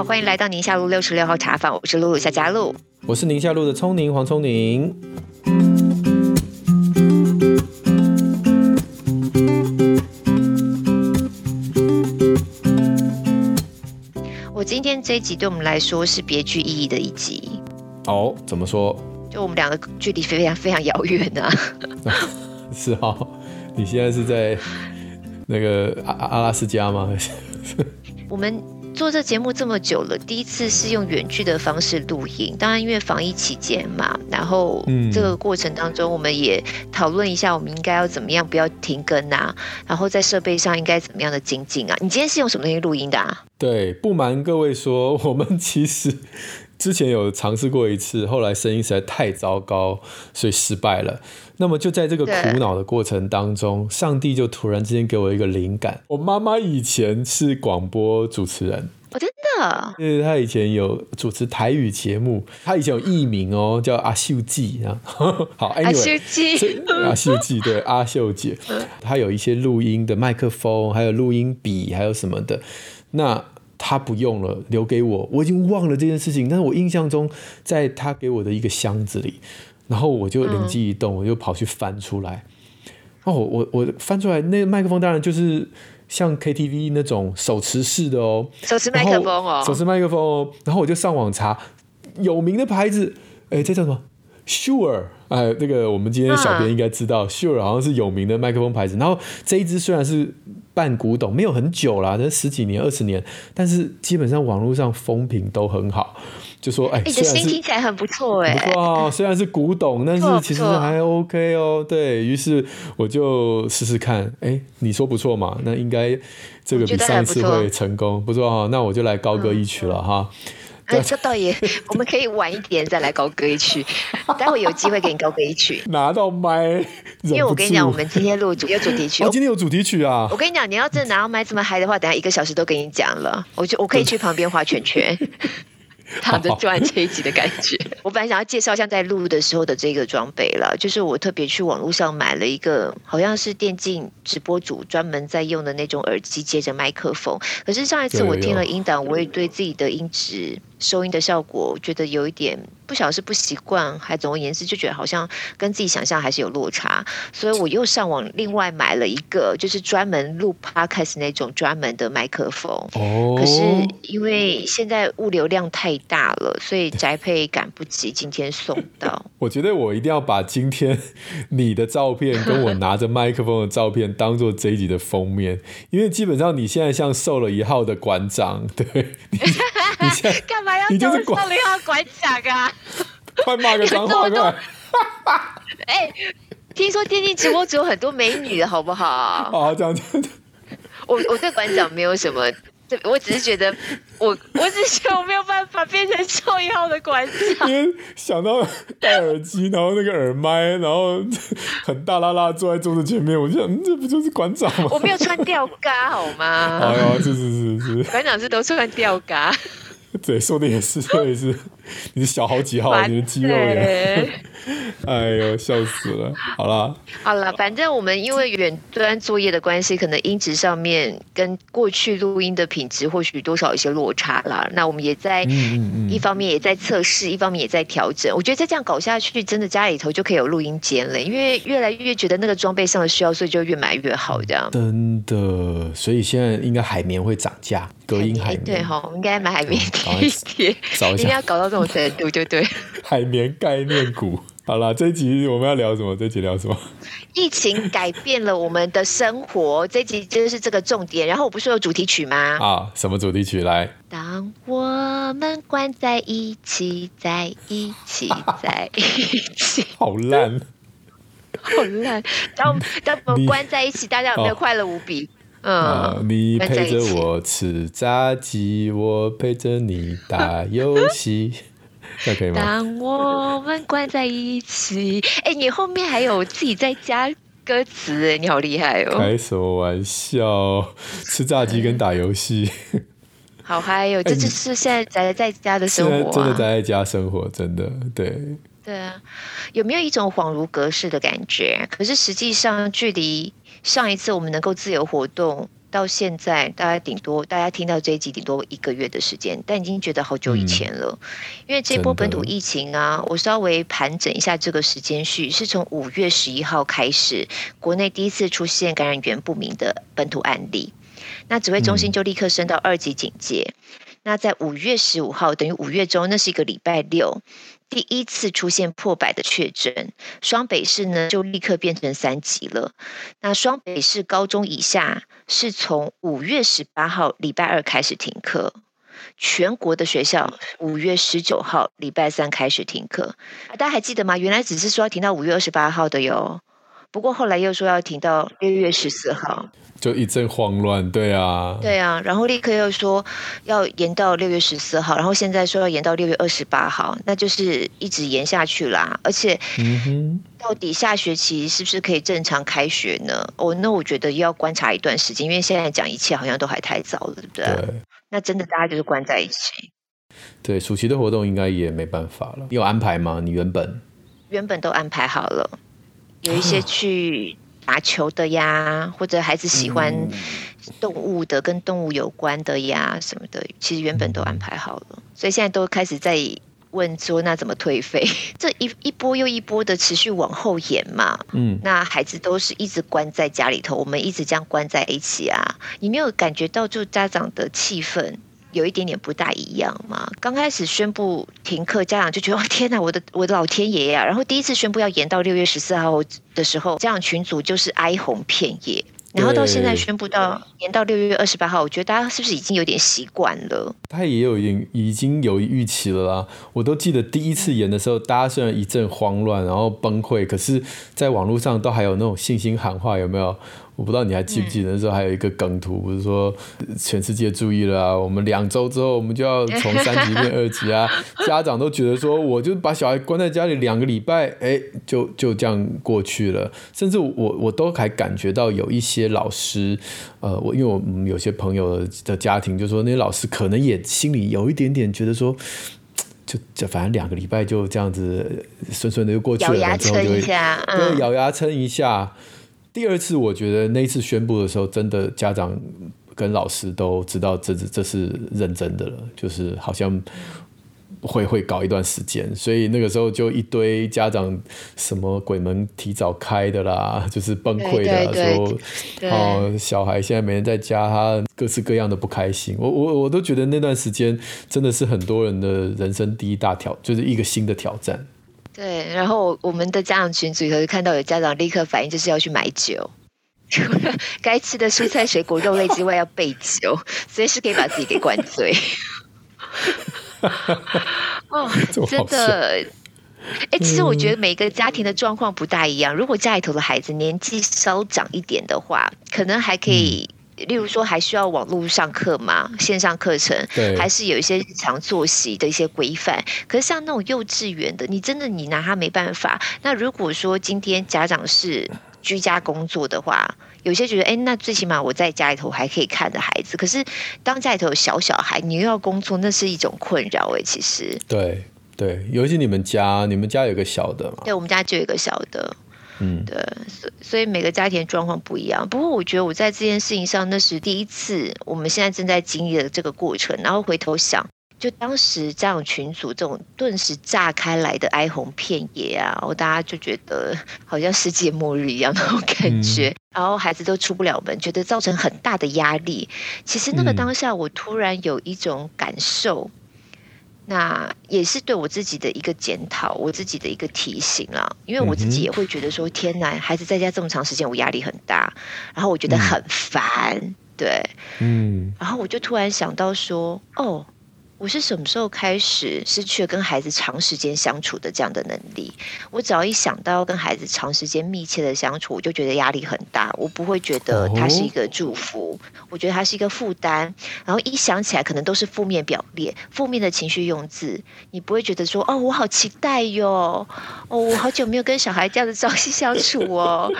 好，欢迎来到宁夏路六十六号茶坊，我是露露夏佳露，我是宁夏路的聪宁黄聪宁。我今天这一集对我们来说是别具意义的一集。哦，怎么说？就我们两个距离非常非常遥远啊。是哈，你现在是在那个阿阿拉斯加吗？我们做这节目这么久了，第一次是用远距的方式录音。当然，因为防疫期间嘛，然后这个过程当中，我们也讨论一下，我们应该要怎么样，不要停更啊。然后在设备上应该怎么样的精进啊？你今天是用什么东西录音的啊？对，不瞒各位说，我们其实之前有尝试过一次，后来声音实在太糟糕，所以失败了。那么就在这个苦恼的过程当中，上帝就突然之间给我一个灵感。我妈妈以前是广播主持人，我、哦、真的，对，她以前有主持台语节目，她以前有艺名哦，叫阿秀记啊。好，anyway, 阿秀记，阿秀记，对，阿秀姐，她有一些录音的麦克风，还有录音笔，还有什么的。那她不用了，留给我，我已经忘了这件事情，但是我印象中，在他给我的一个箱子里。然后我就灵机一动，我就跑去翻出来。哦，我我翻出来，那个麦克风当然就是像 KTV 那种手持式的哦，手持麦克风哦，手持麦克风哦。然后我就上网查有名的牌子，哎，这叫什么？Shure，哎，那个我们今天小编应该知道，Shure 好像是有名的麦克风牌子。然后这一支虽然是半古董，没有很久啦，那十几年、二十年，但是基本上网络上风评都很好。就说哎，你的声音听起来很不错哎，不错啊，虽然是古董，但是其实还 OK 哦。对，于是我就试试看，哎，你说不错嘛，那应该这个比上一次会成功，不错哈。那我就来高歌一曲了哈。哎，这倒也，我们可以晚一点再来高歌一曲，待会有机会给你高歌一曲。拿到麦，因为我跟你讲，我们今天录主有主题曲，哦，今天有主题曲啊。我跟你讲，你要真的拿到麦这么嗨的话，等下一个小时都跟你讲了，我就我可以去旁边画圈圈。躺着转这一集的感觉。我本来想要介绍像在录的时候的这个装备了，就是我特别去网络上买了一个，好像是电竞直播主专门在用的那种耳机接着麦克风。可是上一次我听了音档，我也对自己的音质收音的效果觉得有一点不晓得是不习惯，还总而言之就觉得好像跟自己想象还是有落差，所以我又上网另外买了一个，就是专门录 Podcast 那种专门的麦克风。哦。可是因为现在物流量太大了，所以宅配赶不及今天送到。我觉得我一定要把今天 你的照片跟我拿着麦克风的照片当做这一集的封面，因为基本上你现在像瘦了一号的馆长，对。你你现在 干嘛要叫我瘦了一号馆长啊？快骂个脏话快！哎，听说电竞直播只有很多美女的好不好？好，这样这样。我我对馆长没有什么。我只是觉得我，我我只是觉得我没有办法变成瘦一号的馆长。因为想到戴耳机，然后那个耳麦，然后很大啦啦坐在桌子前面，我就想，嗯，这不就是馆长吗？我没有穿吊嘎好吗？哎呀，是是是是，馆长是都穿吊嘎。对，说的也是，说的也是，你是小好几号？你的肌肉也。哎呦，笑死了！好了，好了，反正我们因为远端作业的关系，可能音质上面跟过去录音的品质或许多少有些落差啦。那我们也在一方面也在测试，一方面也在调整。我觉得再这样搞下去，真的家里头就可以有录音间了，因为越来越觉得那个装备上的需要，所以就越买越好这样。真的，所以现在应该海绵会涨价，隔音海绵。对哈，我们应该买海绵贴一贴，一定要搞到这种程度，就对。海绵概念股。好了，这一集我们要聊什么？这一集聊什么？疫情改变了我们的生活，这一集就是这个重点。然后我不是有主题曲吗？啊，什么主题曲？来，当我们关在一起，在一起，在一起，好烂，好烂。当当我们关在一起，大家有没有快乐无比？嗯、啊，你陪着我吃炸鸡，我陪着你打游戏。当我们关在一起，哎、欸，你后面还有自己在加歌词，哎，你好厉害哦！开什么玩笑？吃炸鸡跟打游戏，好嗨哟、哦！这就是现在宅在家的生活、啊，真的宅在家生活，真的对。对啊，有没有一种恍如隔世的感觉？可是实际上，距离上一次我们能够自由活动。到现在，大家顶多大家听到这一集顶多一个月的时间，但已经觉得好久以前了。嗯、因为这波本土疫情啊，我稍微盘整一下这个时间序，是从五月十一号开始，国内第一次出现感染源不明的本土案例，那指挥中心就立刻升到二级警戒。嗯、那在五月十五号，等于五月中，那是一个礼拜六。第一次出现破百的确诊，双北市呢就立刻变成三级了。那双北市高中以下是从五月十八号礼拜二开始停课，全国的学校五月十九号礼拜三开始停课。大家还记得吗？原来只是说要停到五月二十八号的哟，不过后来又说要停到六月十四号。就一阵慌乱，对啊，对啊，然后立刻又说要延到六月十四号，然后现在说要延到六月二十八号，那就是一直延下去啦。而且，嗯哼，到底下学期是不是可以正常开学呢？哦，那我觉得要观察一段时间，因为现在讲一切好像都还太早了，对不对？对。那真的大家就是关在一起。对，暑期的活动应该也没办法了。你有安排吗？你原本原本都安排好了，有一些去。打球的呀，或者孩子喜欢动物的，跟动物有关的呀，什么的，其实原本都安排好了，所以现在都开始在问说，那怎么退费？这一一波又一波的持续往后延嘛，嗯，那孩子都是一直关在家里头，我们一直这样关在一起啊，你没有感觉到就家长的气氛？有一点点不大一样嘛。刚开始宣布停课，家长就觉得哦 天哪，我的我的老天爷呀！然后第一次宣布要延到六月十四号的时候，家长群组就是哀鸿遍野。然后到现在宣布到延到六月二十八号，我觉得大家是不是已经有点习惯了？他也有已经有预期了啦。我都记得第一次延的时候，大家虽然一阵慌乱，然后崩溃，可是在网络上都还有那种信心喊话，有没有？我不知道你还记不记得那时候还有一个梗图，不是说全世界注意了啊，我们两周之后我们就要从三级变二级啊，家长都觉得说，我就把小孩关在家里两个礼拜，哎，就就这样过去了。甚至我我都还感觉到有一些老师，呃，我因为我们有些朋友的家庭就说，那些老师可能也心里有一点点觉得说，就就反正两个礼拜就这样子顺顺的就过去了，咬牙撑一下，对，咬牙撑一下。第二次，我觉得那一次宣布的时候，真的家长跟老师都知道这是这是认真的了，就是好像会会搞一段时间，所以那个时候就一堆家长什么鬼门提早开的啦，就是崩溃的，说哦小孩现在每天在家，他各式各样的不开心。我我我都觉得那段时间真的是很多人的人生第一大挑，就是一个新的挑战。对，然后我们的家长群组里头看到有家长立刻反应，就是要去买酒，除了该吃的蔬菜、水果、肉类之外，要备酒，随时可以把自己给灌醉。哦，真的，哎，其实我觉得每个家庭的状况不大一样。如果家里头的孩子年纪稍长一点的话，可能还可以。例如说，还需要网络上课吗？线上课程，对还是有一些日常作息的一些规范。可是像那种幼稚园的，你真的你拿他没办法。那如果说今天家长是居家工作的话，有些觉得，哎，那最起码我在家里头还可以看着孩子。可是当家里头有小小孩，你又要工作，那是一种困扰哎。其实，对对，尤其你们家，你们家有个小的嘛？对，我们家就有一个小的。嗯，对，所所以每个家庭状况不一样。不过我觉得我在这件事情上，那是第一次，我们现在正在经历的这个过程。然后回头想，就当时这样群组这种顿时炸开来的哀鸿遍野啊，我大家就觉得 好像世界末日一样那种感觉。嗯、然后孩子都出不了门，觉得造成很大的压力。其实那个当下，我突然有一种感受。那也是对我自己的一个检讨，我自己的一个提醒啦。因为我自己也会觉得说，天哪，孩子在家这么长时间，我压力很大，然后我觉得很烦，嗯、对，嗯，然后我就突然想到说，哦。我是什么时候开始失去了跟孩子长时间相处的这样的能力？我只要一想到要跟孩子长时间密切的相处，我就觉得压力很大。我不会觉得它是一个祝福，我觉得它是一个负担。然后一想起来，可能都是负面表列、负面的情绪用字。你不会觉得说：“哦，我好期待哟！哦，我好久没有跟小孩这样的朝夕相处哦。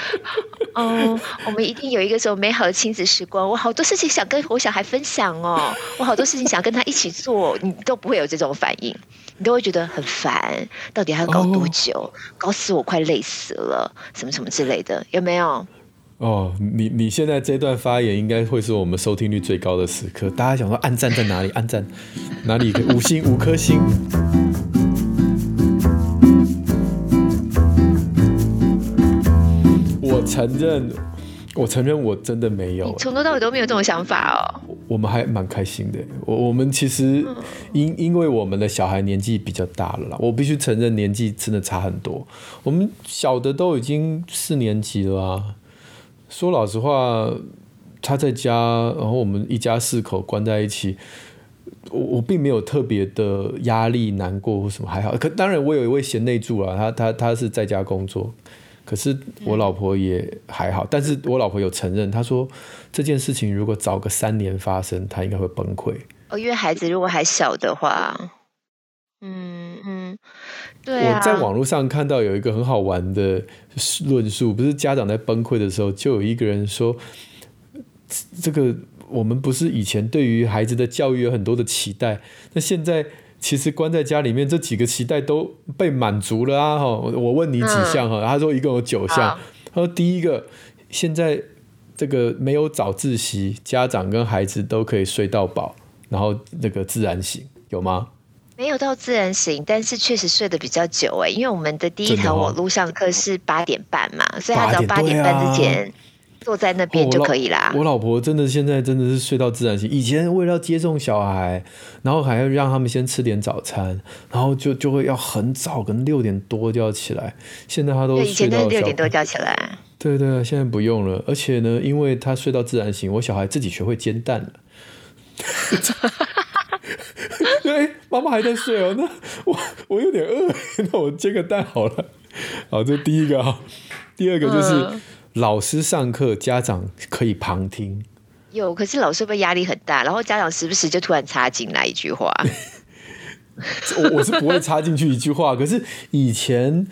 哦，我们一定有一个什么美好的亲子时光。我好多事情想跟我小孩分享哦，我好多事情想跟他一起做。”你都不会有这种反应，你都会觉得很烦，到底还要搞多久？Oh. 搞死我，快累死了，什么什么之类的，有没有？哦，你你现在这段发言应该会是我们收听率最高的时刻。大家想说暗赞在哪里？暗赞哪里？五星五颗星。我承认，我承认我真的没有，从头到尾都没有这种想法哦。我们还蛮开心的。我我们其实因因为我们的小孩年纪比较大了啦，我必须承认年纪真的差很多。我们小的都已经四年级了啊。说老实话，他在家，然后我们一家四口关在一起，我我并没有特别的压力、难过或什么，还好。可当然，我有一位贤内助啊，他他他是在家工作，可是我老婆也还好。但是我老婆有承认，她说这件事情如果早个三年发生，她应该会崩溃。哦，因为孩子如果还小的话，嗯嗯。对啊，我在网络上看到有一个很好玩的论述，不是家长在崩溃的时候，就有一个人说：“这个我们不是以前对于孩子的教育有很多的期待，那现在其实关在家里面，这几个期待都被满足了啊！”哈，我问你几项哈，他说一共有九项。他说第一个，现在这个没有早自习，家长跟孩子都可以睡到饱，然后那个自然醒，有吗？没有到自然醒，但是确实睡得比较久哎，因为我们的第一堂网络上课是八点半嘛，所以他只要八点半之前坐在那边就可以啦。我老，我老婆真的现在真的是睡到自然醒，以前为了要接送小孩，然后还要让他们先吃点早餐，然后就就会要很早，可能六点多就要起来。现在她都以前都是六点多叫起来，对对，现在不用了。而且呢，因为她睡到自然醒，我小孩自己学会煎蛋了。对，妈妈还在睡哦。那 我我有点饿，那我煎个蛋好了。好，这第一个哈。第二个就是、嗯、老师上课，家长可以旁听。有，可是老师会压力很大？然后家长时不时就突然插进来一句话。我 我是不会插进去一句话。可是以前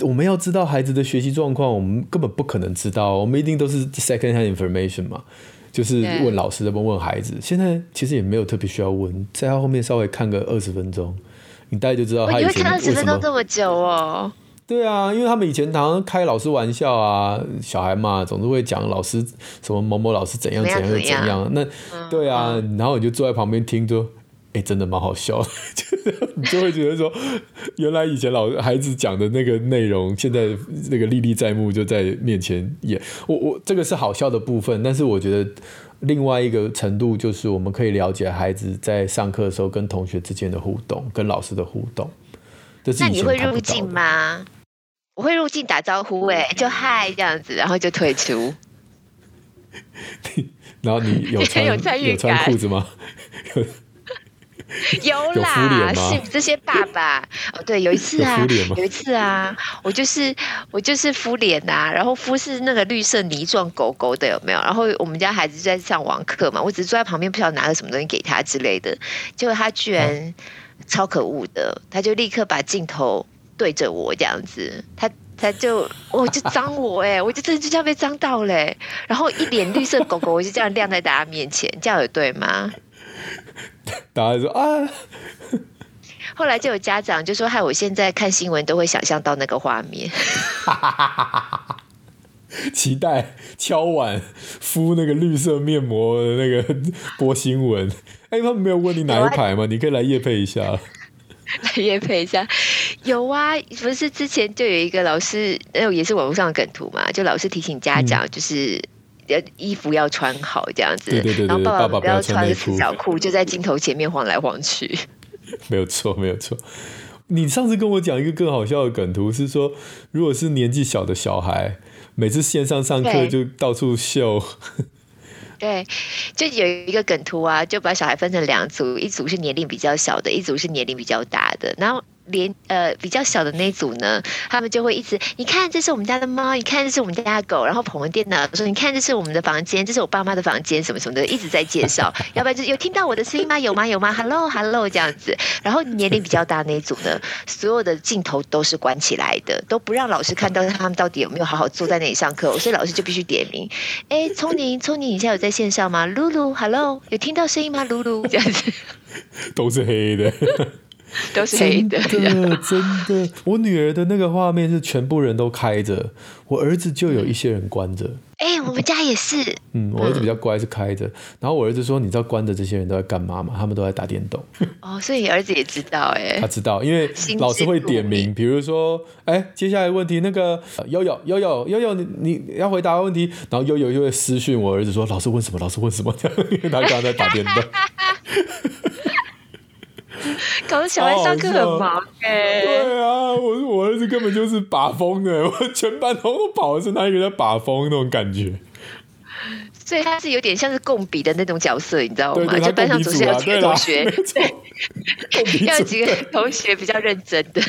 我们要知道孩子的学习状况，我们根本不可能知道。我们一定都是 second hand information 嘛。就是问老师的，问问孩子。现在其实也没有特别需要问，在他后面稍微看个二十分钟，你大概就知道他以前为什么。看二十分钟这么久哦？对啊，因为他们以前常常开老师玩笑啊，小孩嘛，总是会讲老师什么某某老师怎样怎样怎样。怎样那、嗯、对啊，然后你就坐在旁边听着。哎，真的蛮好笑的，你就会觉得说，原来以前老孩子讲的那个内容，现在那个历历在目，就在面前演。我我这个是好笑的部分，但是我觉得另外一个程度就是，我们可以了解孩子在上课的时候跟同学之间的互动，跟老师的互动。那你会入镜吗？我会入镜打招呼，哎，就嗨这样子，然后就退出。然后你有穿 有穿裤子吗？有啦，是这些爸爸哦。对，有一次啊，有，有一次啊，我就是我就是敷脸呐、啊，然后敷是那个绿色泥状狗狗的，有没有？然后我们家孩子在上网课嘛，我只是坐在旁边，不晓得拿个什么东西给他之类的，结果他居然超可恶的，他就立刻把镜头对着我这样子，他他就我就脏我哎，我就真的就这样被脏到嘞，然后一脸绿色狗狗，我就这样晾在大家面前，这样有对吗？大家说啊，后来就有家长就说：“害我现在看新闻都会想象到那个画面。”期待敲碗敷那个绿色面膜的那个播新闻。哎、欸，他们没有问你哪一排吗？啊、你可以来夜配一下。来夜配一下，有啊，不是之前就有一个老师，也是网络上的梗图嘛，就老师提醒家长就是。嗯衣服要穿好这样子，对对对对，然后爸爸不要穿个四角裤，就在镜头前面晃来晃去。没有错，没有错。你上次跟我讲一个更好笑的梗图，是说如果是年纪小的小孩，每次线上上课就到处秀。对，就有一个梗图啊，就把小孩分成两组，一组是年龄比较小的，一组是年龄比较大的，然后。连呃比较小的那组呢，他们就会一直，你看这是我们家的猫，你看这是我们家的狗，然后捧着电脑说，你看这是我们的房间，这是我爸妈的房间，什么什么的，一直在介绍。要不然就有听到我的声音吗？有吗？有吗？Hello Hello 这样子。然后年龄比较大那一组呢，所有的镜头都是关起来的，都不让老师看到他们到底有没有好好坐在那里上课，所以老师就必须点名。哎，聪宁聪宁，你现在有在线上吗？露露 Hello，有听到声音吗？露露这样子，都是黑的。都是黑的，真的真的。我女儿的那个画面是全部人都开着，我儿子就有一些人关着。哎、欸，我们家也是。嗯，我儿子比较乖，是开着。然后我儿子说：“你知道关着这些人都在干嘛吗？他们都在打电动。”哦，所以你儿子也知道哎、欸。他知道，因为老师会点名，比如说，哎、欸，接下来问题那个悠悠悠悠悠悠，你你要回答问题，然后悠悠就会私讯我儿子说：“老师问什么？老师问什么？”因为他刚刚在打电动。搞得小孩上课很忙哎、欸。对啊，我我儿子根本就是把风的，我全班都跑的是他一个在把风那种感觉。所以他是有点像是共笔的那种角色，你知道吗？对对对，就班上总是要几个同学，对，要几个同学比较认真的。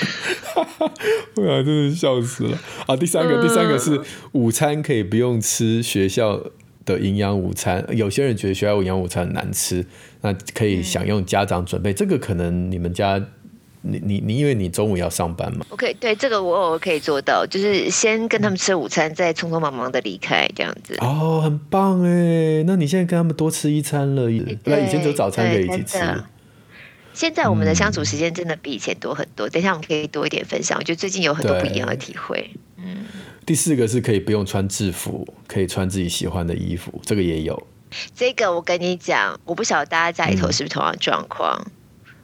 对啊，真是笑死了啊！第三个，第三个是午餐可以不用吃学校的营养午餐。有些人觉得学校营养午餐很难吃，那可以享用家长准备。嗯、这个可能你们家。你你你，因为你中午要上班嘛？OK，对，这个我偶尔可以做到，就是先跟他们吃午餐，再匆匆忙忙的离开这样子。哦，很棒哎！那你现在跟他们多吃一餐了，那以前只有早餐可以一起吃。现在我们的相处时间真的比以前多很多。嗯、等一下我们可以多一点分享，我觉得最近有很多不一样的体会。嗯。第四个是可以不用穿制服，可以穿自己喜欢的衣服，这个也有。这个我跟你讲，我不晓得大家家里头是不是同样状况。嗯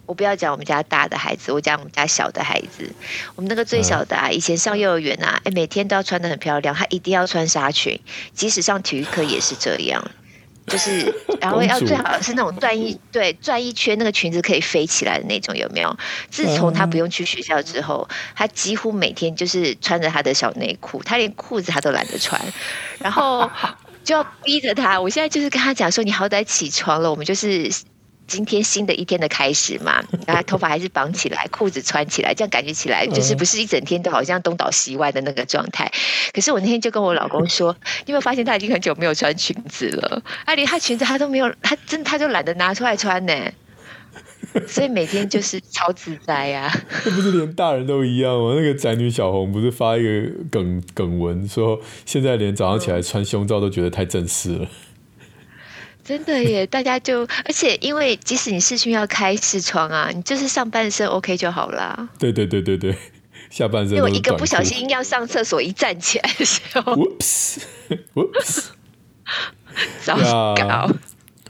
我不要讲我们家大的孩子，我讲我们家小的孩子。我们那个最小的啊，以前上幼儿园啊，哎，每天都要穿得很漂亮，他一定要穿纱裙，即使上体育课也是这样。就是，然后要最好是那种转一对转一圈，那个裙子可以飞起来的那种，有没有？自从他不用去学校之后，他几乎每天就是穿着他的小内裤，他连裤子他都懒得穿，然后就要逼着他。我现在就是跟他讲说，你好歹起床了，我们就是。今天新的一天的开始嘛，然后头发还是绑起来，裤子穿起来，这样感觉起来就是不是一整天都好像东倒西歪的那个状态。可是我那天就跟我老公说，你有没有发现他已经很久没有穿裙子了？他连他裙子他都没有，他真的他就懒得拿出来穿呢。所以每天就是超自在呀、啊。这不是连大人都一样吗？那个宅女小红不是发一个梗梗文说，现在连早上起来穿胸罩都觉得太正式了。真的耶，大家就而且因为即使你视讯要开视窗啊，你就是上半身 OK 就好啦。对对对对对，下半身。因为我一个不小心要上厕所，一站起来的时候，Whoops，Whoops，糟糕。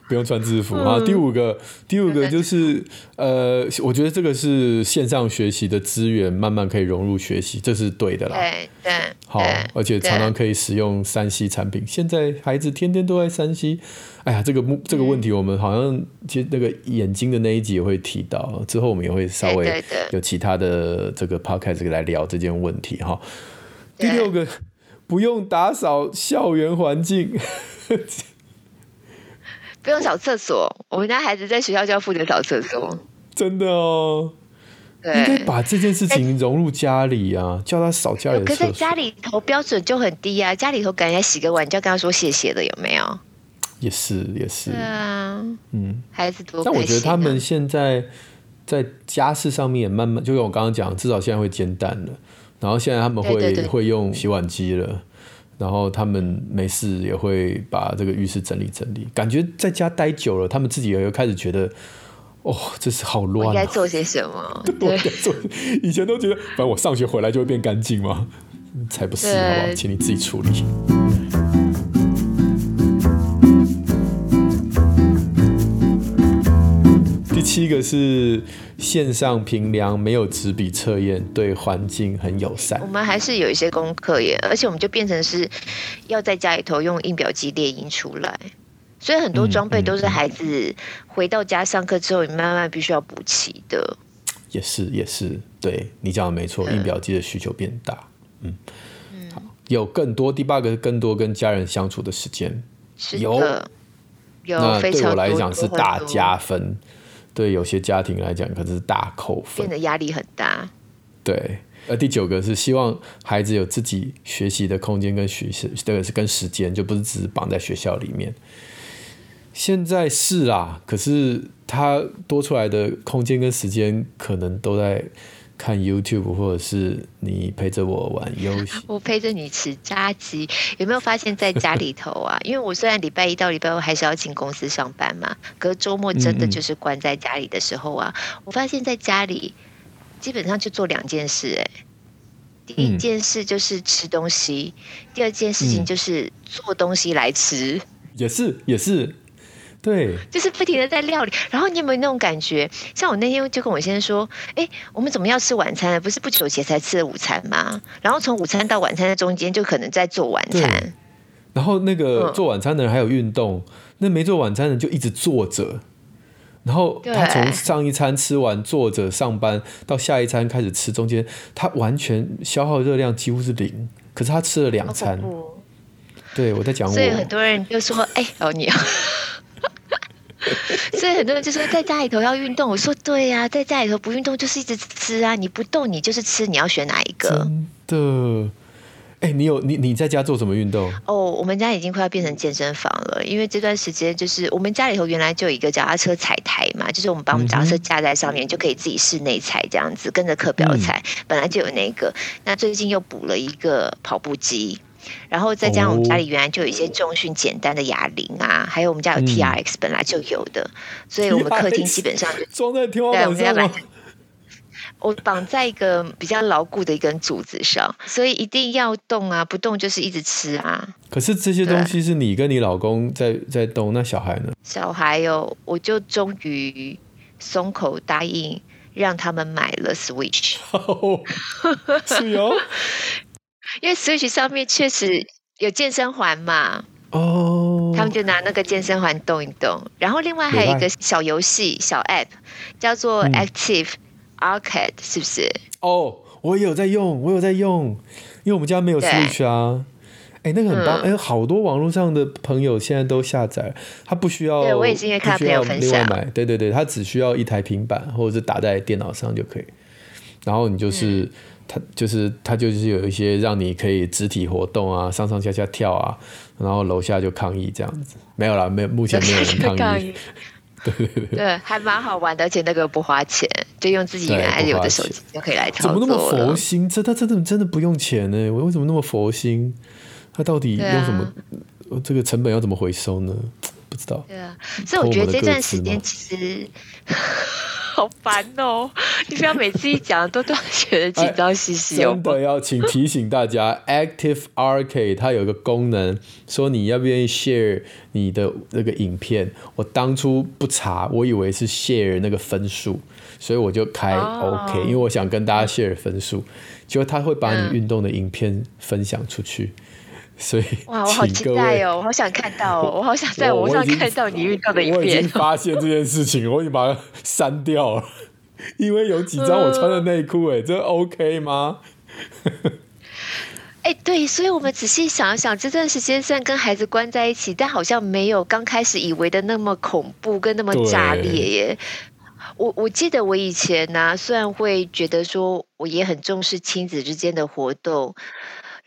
不用穿制服啊！第五个，第五个就是呃，我觉得这个是线上学习的资源，慢慢可以融入学习，这是对的啦。对对，好，而且常常可以使用三 C 产品。现在孩子天天都在三 C，哎呀，这个这个问题我们好像其实那个眼睛的那一集也会提到，之后我们也会稍微有其他的这个 podcast 来聊这件问题哈。第六个，不用打扫校园环境。不用扫厕所，我们家孩子在学校就要负责扫厕所。真的哦，对，应该把这件事情融入家里啊，叫他扫家里的厕所。可是在家里头标准就很低啊，家里头赶人家洗个碗，你就要跟他说谢谢的，有没有？也是也是，对啊，嗯，孩子多、啊。但我觉得他们现在在家事上面也慢慢，就跟我刚刚讲，至少现在会煎蛋了，然后现在他们会会用洗碗机了。然后他们没事也会把这个浴室整理整理，感觉在家待久了，他们自己也会开始觉得，哦，这是好乱啊。应该做些什么？对，做。以前都觉得，反正我上学回来就会变干净嘛，才不是，好不好？请你自己处理。第七个是。线上评量没有纸笔测验，对环境很友善。我们还是有一些功课耶，而且我们就变成是要在家里头用印表机列印出来，所以很多装备都是孩子回到家上课之后，你慢慢必须要补齐的。也是也是，对你讲的没错，印表机的需求变大。嗯，嗯好，有更多第八个是更多跟家人相处的时间，有有，那对我来讲是大加分。对有些家庭来讲，可是大扣分，变得压力很大。对，而第九个是希望孩子有自己学习的空间跟学习，这个是跟时间，就不是只是绑在学校里面。现在是啦，可是他多出来的空间跟时间，可能都在看 YouTube，或者是你陪着我玩游戏。我陪着你吃炸鸡。有没有发现，在家里头啊？因为我虽然礼拜一到礼拜五还是要进公司上班嘛，可是周末真的就是关在家里的时候啊，嗯嗯，我发现在家里基本上就做两件事，欸，哎，第一件事就是吃东西，嗯，第二件事情就是做东西来吃。也是，也是。对，就是不停的在料理，然后你有没有那种感觉？像我那天就跟我先生说，哎，我们怎么要吃晚餐？不是不久前才吃的午餐吗？然后从午餐到晚餐的中间，就可能在做晚餐。然后那个做晚餐的人还有运动，嗯、那没做晚餐的人就一直坐着。然后他从上一餐吃完坐着上班，到下一餐开始吃，中间他完全消耗热量几乎是零。可是他吃了两餐。对，我在讲我。所以很多人就说，哎，哦你。所以很多人就说在家里头要运动，我说对呀、啊，在家里头不运动就是一直吃啊，你不动你就是吃，你要选哪一个？真的？哎、欸，你有你你在家做什么运动？哦，我们家已经快要变成健身房了，因为这段时间就是我们家里头原来就有一个脚踏车踩台嘛，就是我们把我们脚踏车架在上面、嗯、就可以自己室内踩这样子，跟着课表踩、嗯，本来就有那个，那最近又补了一个跑步机。然后再加上我们家里原来就有一些重训简单的哑铃啊、哦，还有我们家有 TRX 本来就有的，嗯、所以我们客厅基本上 装在天花板？我绑在一个比较牢固的一根柱子上，所以一定要动啊，不动就是一直吃啊。可是这些东西是你跟你老公在在动，那小孩呢？小孩哦，我就终于松口答应让他们买了 Switch。是哦。因为 Switch 上面确实有健身环嘛，哦，他们就拿那个健身环动一动，然后另外还有一个小游戏小 App 叫做 Active Arcade，嗯，是不是？哦，我也有在用，我有在用，因为我们家没有 Switch 啊，哎，那个很棒，哎，嗯，好多网络上的朋友现在都下载，他不需要，对，我也是因为看朋友分享买，对对对，他只需要一台平板或者是打在电脑上就可以，然后你就是。嗯它就是它就是有一些让你可以肢体活动啊，上上下下跳啊，然后楼下就抗议这样子，没有啦，没有，目前没有人抗议。对对 对，还蛮好玩的，而且那个不花钱，就用自己原来有的手机就可以来操作。怎么那么佛心？这它真的真的不用钱呢？我为什么那么佛心？他到底用什么？啊、这个成本要怎么回收呢？不知道。对啊，所以我觉得这段时间其实。好烦哦！你不要每次一讲都都觉得紧张兮兮。真的要请提醒大家，Active Arcade 它有一个功能，说你要不愿意 share 你的那个影片。我当初不查，我以为是 share 那个分数，所以我就开 OK，、oh. 因为我想跟大家 share 分数。结果他会把你运动的影片分享出去。嗯所以，哇，我好期待哦！我好想看到哦，我好想在 网上看到你遇到的影片。我已经发现这件事情，我已经把它删掉了，因为有几张我穿的内裤，哎，这 OK 吗？哎，对，所以我们仔细想一想，这段时间虽然跟孩子关在一起，但好像没有刚开始以为的那么恐怖跟那么炸裂耶。我我记得我以前呢、啊，虽然会觉得说，我也很重视亲子之间的活动。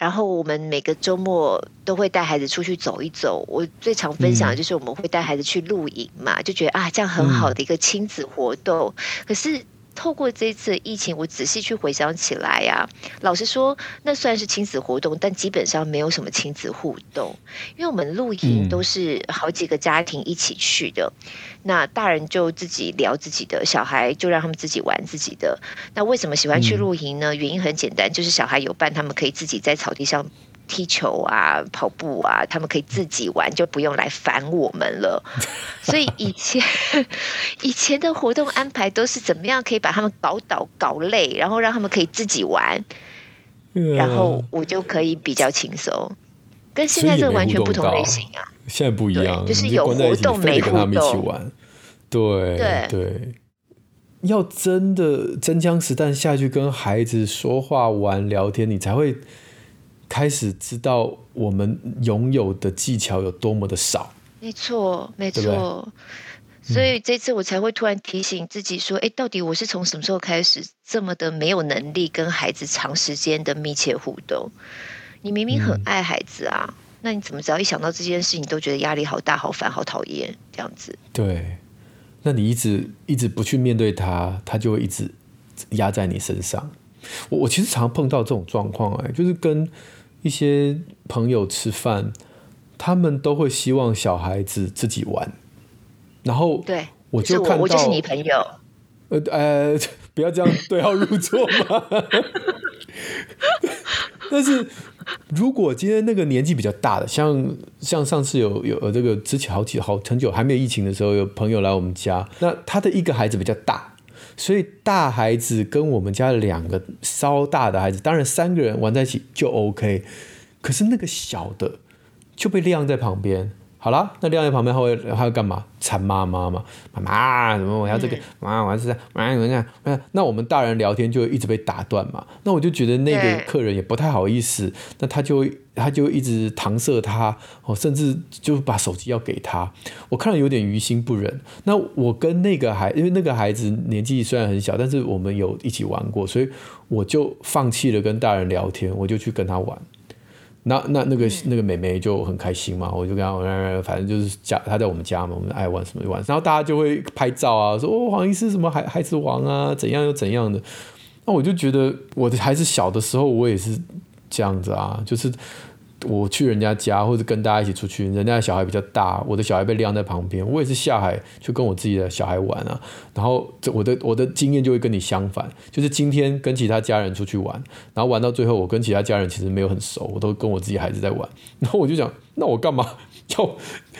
然后我们每个周末都会带孩子出去走一走。我最常分享的就是我们会带孩子去露营嘛，就觉得啊，这样很好的一个亲子活动。可是。透过这次疫情，我仔细去回想起来呀、啊，老实说，那算是亲子活动，但基本上没有什么亲子互动，因为我们露营都是好几个家庭一起去的，嗯、那大人就自己聊自己的，小孩就让他们自己玩自己的。那为什么喜欢去露营呢？原因很简单，就是小孩有伴，他们可以自己在草地上。踢球啊，跑步啊，他们可以自己玩，就不用来烦我们了。所以以前 以前的活动安排都是怎么样可以把他们搞倒、搞累，然后让他们可以自己玩，然后我就可以比较轻松。跟现在这个完全不同类型啊，现在不一样，就是有活动没互动。对对对，要真的真枪实弹下去跟孩子说话、玩、聊天，你才会。开始知道我们拥有的技巧有多么的少，没错，没错。对对，所以这次我才会突然提醒自己说：“哎、嗯，到底我是从什么时候开始这么的没有能力跟孩子长时间的密切互动？你明明很爱孩子啊，嗯、那你怎么只要一想到这件事，你都觉得压力好大、好烦、好讨厌这样子？对，那你一直一直不去面对他，他就会一直压在你身上。我我其实常碰到这种状况，哎，就是跟一些朋友吃饭，他们都会希望小孩子自己玩，然后对，我就看到，我就是你朋友，呃呃，不要这样对号入座嘛。但是如果今天那个年纪比较大的，像像上次有有这个之前好几好很久还没有疫情的时候，有朋友来我们家，那他的一个孩子比较大，所以大孩子跟我们家两个稍大的孩子，当然三个人玩在一起就 OK，可是那个小的就被晾在旁边。好了，那晾在旁边，他会他会干嘛？缠妈妈嘛，妈妈怎么我要这个，妈我要这个，妈你看，那我们大人聊天就一直被打断嘛。那我就觉得那个客人也不太好意思，那他就他就一直搪塞他，哦，甚至就把手机要给他。我看了有点于心不忍。那我跟那个孩，因为那个孩子年纪虽然很小，但是我们有一起玩过，所以我就放弃了跟大人聊天，我就去跟他玩。那那那个那个妹妹就很开心嘛，我就跟她，反正就是家，她在我们家嘛，我们爱玩什么就玩，然后大家就会拍照啊，说哦，黄医师什么孩孩子王啊，怎样又怎样的，那我就觉得我的孩子小的时候，我也是这样子啊，就是。我去人家家，或者跟大家一起出去，人家的小孩比较大，我的小孩被晾在旁边，我也是下海去跟我自己的小孩玩啊。然后这我的我的经验就会跟你相反，就是今天跟其他家人出去玩，然后玩到最后，我跟其他家人其实没有很熟，我都跟我自己孩子在玩，然后我就想，那我干嘛？要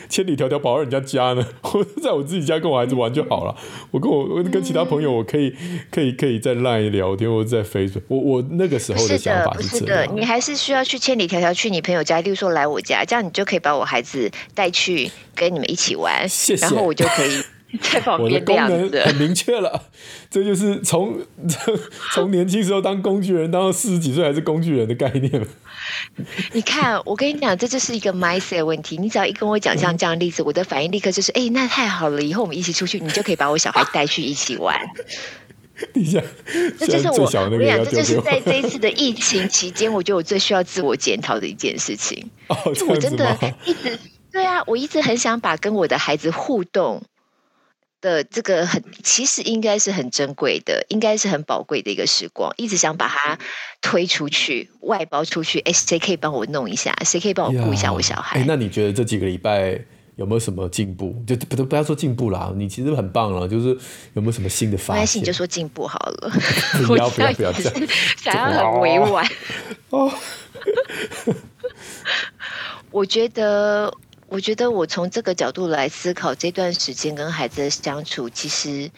千里迢迢跑到人家家呢？我在我自己家跟我孩子玩就好了。我跟我我跟其他朋友，我可以可以可以在 Line 聊天，或者在 Facebook。我我那个时候的想法是这样。是的，你还是需要去千里迢迢去你朋友家，例如说来我家，这样你就可以把我孩子带去跟你们一起玩。谢谢。然后我就可以。在旁边，我的功能很明确了，这就是从从年轻时候当工具人，当到四十几岁还是工具人的概念。你看，我跟你讲，这就是一个 mindset 问题。你只要一跟我讲像这样的例子，我的反应立刻就是：哎，那太好了，以后我们一起出去，你就可以把我小孩带去一起玩。你就是我，我跟你讲，这就是在这一次的疫情期间，我觉得我最需要自我检讨的一件事情。哦，我真的一直对啊，我一直很想把跟我的孩子互动。的这个很，其实应该是很珍贵的，应该是很宝贵的一个时光，一直想把它推出去，外包出去。哎，谁可以帮我弄一下？谁可以帮我顾一下我小孩？哎，那你觉得这几个礼拜有没有什么进步？就不都不要说进步啦，你其实很棒了，就是有没有什么新的发现？没关系，你就说进步好了。不要不要不要这样，想要很委婉。哦，我觉得。我觉得我从这个角度来思考这段时间跟孩子的相处，其实。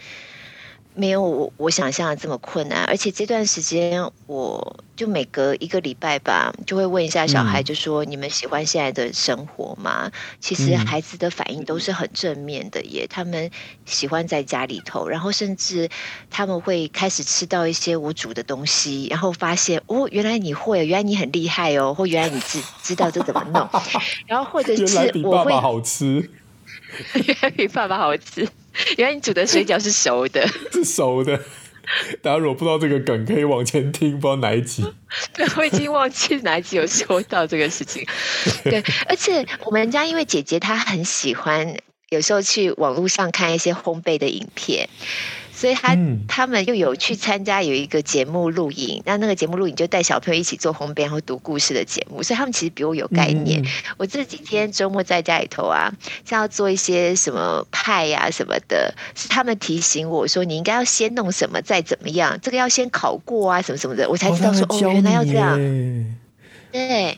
没有我我想象的这么困难，而且这段时间我就每隔一个礼拜吧，就会问一下小孩，就说你们喜欢现在的生活吗？嗯、其实孩子的反应都是很正面的耶，他们喜欢在家里头，然后甚至他们会开始吃到一些我煮的东西，然后发现哦，原来你会，原来你很厉害哦，或原来你知知道这怎么弄，然后或者是我会好吃，原来比爸爸好吃。原来你煮的水饺是熟的，是熟的。大家如果不知道这个梗，可以往前听，不知道哪一集。对，我已经忘记哪一集有说到这个事情。对，而且我们家因为姐姐她很喜欢，有时候去网络上看一些烘焙的影片。所以他他们又有去参加有一个节目录影，那那个节目录影就带小朋友一起做烘焙，然后读故事的节目。所以他们其实比我有概念。嗯、我这几天周末在家里头啊，像要做一些什么派呀、啊、什么的，是他们提醒我说，你应该要先弄什么，再怎么样，这个要先考过啊，什么什么的，我才知道说哦，哦，原来要这样。对，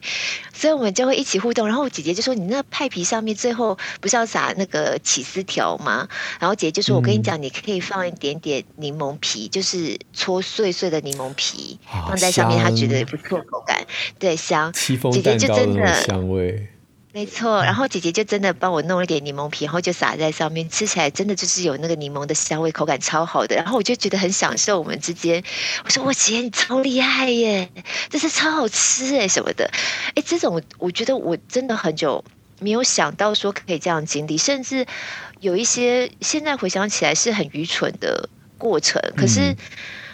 所以我们就会一起互动。然后姐姐就说：“你那派皮上面最后不是要撒那个起司条吗？”然后姐姐就说：“我跟你讲，你可以放一点点柠檬皮，就是搓碎碎的柠檬皮放在上面，她觉得也不错，口感对香。姐姐就真的香味。”没错，然后姐姐就真的帮我弄了点柠檬皮，然后就撒在上面，吃起来真的就是有那个柠檬的香味，口感超好的。然后我就觉得很享受我们之间。我说我姐你超厉害耶，这是超好吃哎什么的。哎，这种我觉得我真的很久没有想到说可以这样经历，甚至有一些现在回想起来是很愚蠢的过程，可是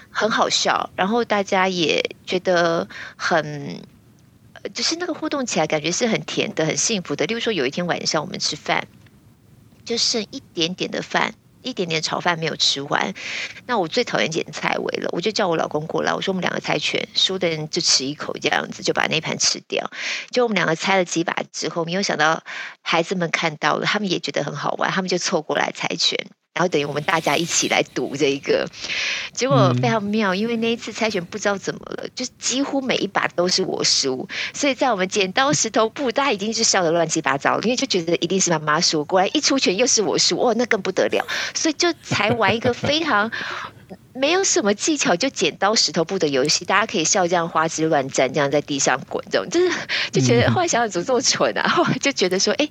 很好笑，然后大家也觉得很。就是那个互动起来，感觉是很甜的、很幸福的。例如说，有一天晚上我们吃饭，就剩一点点的饭，一点点炒饭没有吃完。那我最讨厌捡菜尾了，我就叫我老公过来，我说我们两个猜拳，输的人就吃一口这样子，就把那盘吃掉。就我们两个猜了几把之后，没有想到孩子们看到了，他们也觉得很好玩，他们就凑过来猜拳。然后等于我们大家一起来读这一个，结果非常妙，因为那一次猜拳不知道怎么了，就几乎每一把都是我输，所以在我们剪刀石头布，大家已经是笑得乱七八糟了，因为就觉得一定是妈妈输，果然一出拳又是我输，哦，那更不得了，所以就才玩一个非常没有什么技巧就剪刀石头布的游戏，大家可以笑这样花枝乱颤，这样在地上滚，这种就是就觉得 后来想想怎么这么蠢啊，后 来就觉得说，哎，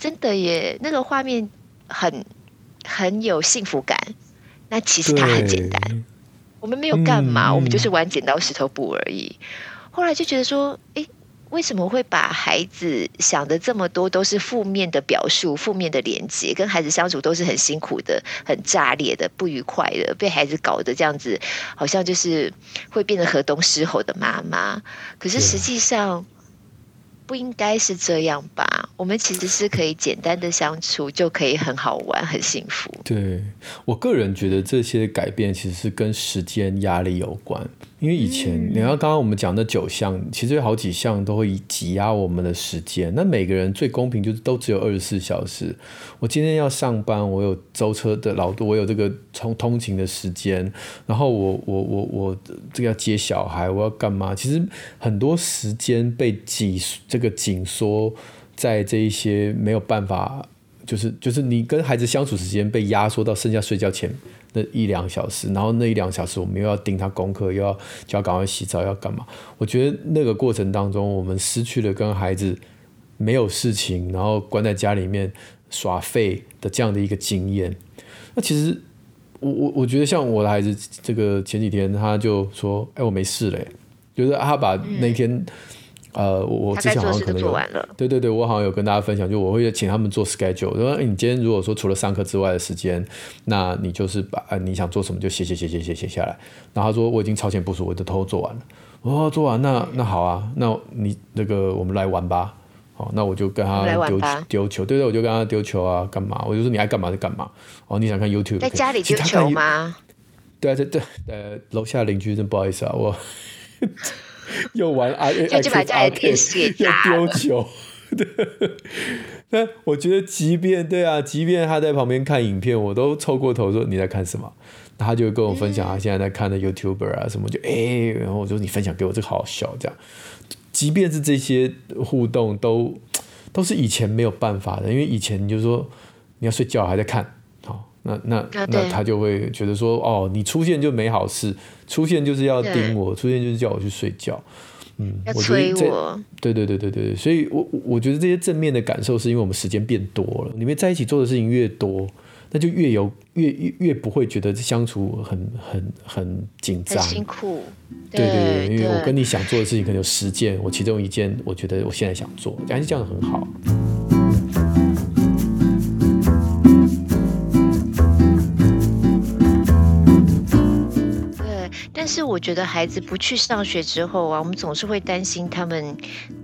真的耶，那个画面很。很有幸福感，那其实它很简单，我们没有干嘛，嗯，我们就是玩剪刀石头布而已。后来就觉得说，诶，为什么会把孩子想的这么多都是负面的表述、负面的连接？跟孩子相处都是很辛苦的、很炸裂的、不愉快的，被孩子搞得这样子，好像就是会变得河东狮吼的妈妈。可是实际上。不应该是这样吧？我们其实是可以简单的相处，就可以很好玩、很幸福。对，我个人觉得这些改变其实是跟时间压力有关。因为以前，你看刚刚我们讲的九项，其实有好几项都会挤压我们的时间。那每个人最公平就是都只有二十四小时。我今天要上班，我有舟车的劳顿，我有这个通通勤的时间。然后我我我我这个要接小孩，我要干嘛？其实很多时间被挤这个紧缩在这一些没有办法，就是就是你跟孩子相处时间被压缩到剩下睡觉前。那一两小时，然后那一两小时，我们又要盯他功课，又要叫他赶快洗澡，要干嘛？我觉得那个过程当中，我们失去了跟孩子没有事情，然后关在家里面耍废的这样的一个经验。那其实，我我我觉得像我的孩子，这个前几天他就说：“哎，我没事嘞。”就是他把那天。嗯呃，我之前好像可能有，对对对，我好像有跟大家分享，就我会请他们做 schedule，说你今天如果说除了上课之外的时间，那你就是把呃你想做什么就写写写写写写下来。然后他说我已经超前部署，我就偷偷做完了。哦，做完那那好啊，那你那个我们来玩吧。好，那我就跟他丢丢球，对对，我就跟他丢球啊，干嘛？我就说你爱干嘛就干嘛。哦，你想看 YouTube？在家里丢球吗？对啊，对对，呃，楼下邻居真不好意思啊，我。又玩啊，就把家里电视给砸了，又丢球。对，那我觉得，即便对啊，即便他在旁边看影片，我都凑过头说你在看什么？他就跟我分享他现在在看的 YouTuber 啊什么，就哎、欸，然后我说你分享给我，这个好好笑。这样，即便是这些互动，都都是以前没有办法的，因为以前你就说你要睡觉还在看。好那那、啊、那他就会觉得说，哦，你出现就没好事，出现就是要盯我，出现就是叫我去睡觉，嗯，我觉得这对对对对对，所以我我觉得这些正面的感受是因为我们时间变多了，你们在一起做的事情越多，那就越有越越越不会觉得相处很很很紧张，辛苦，对对对，对，因为我跟你想做的事情可能有十件，我其中一件我觉得我现在想做，还是这样很好。但是我觉得孩子不去上学之后啊，我们总是会担心他们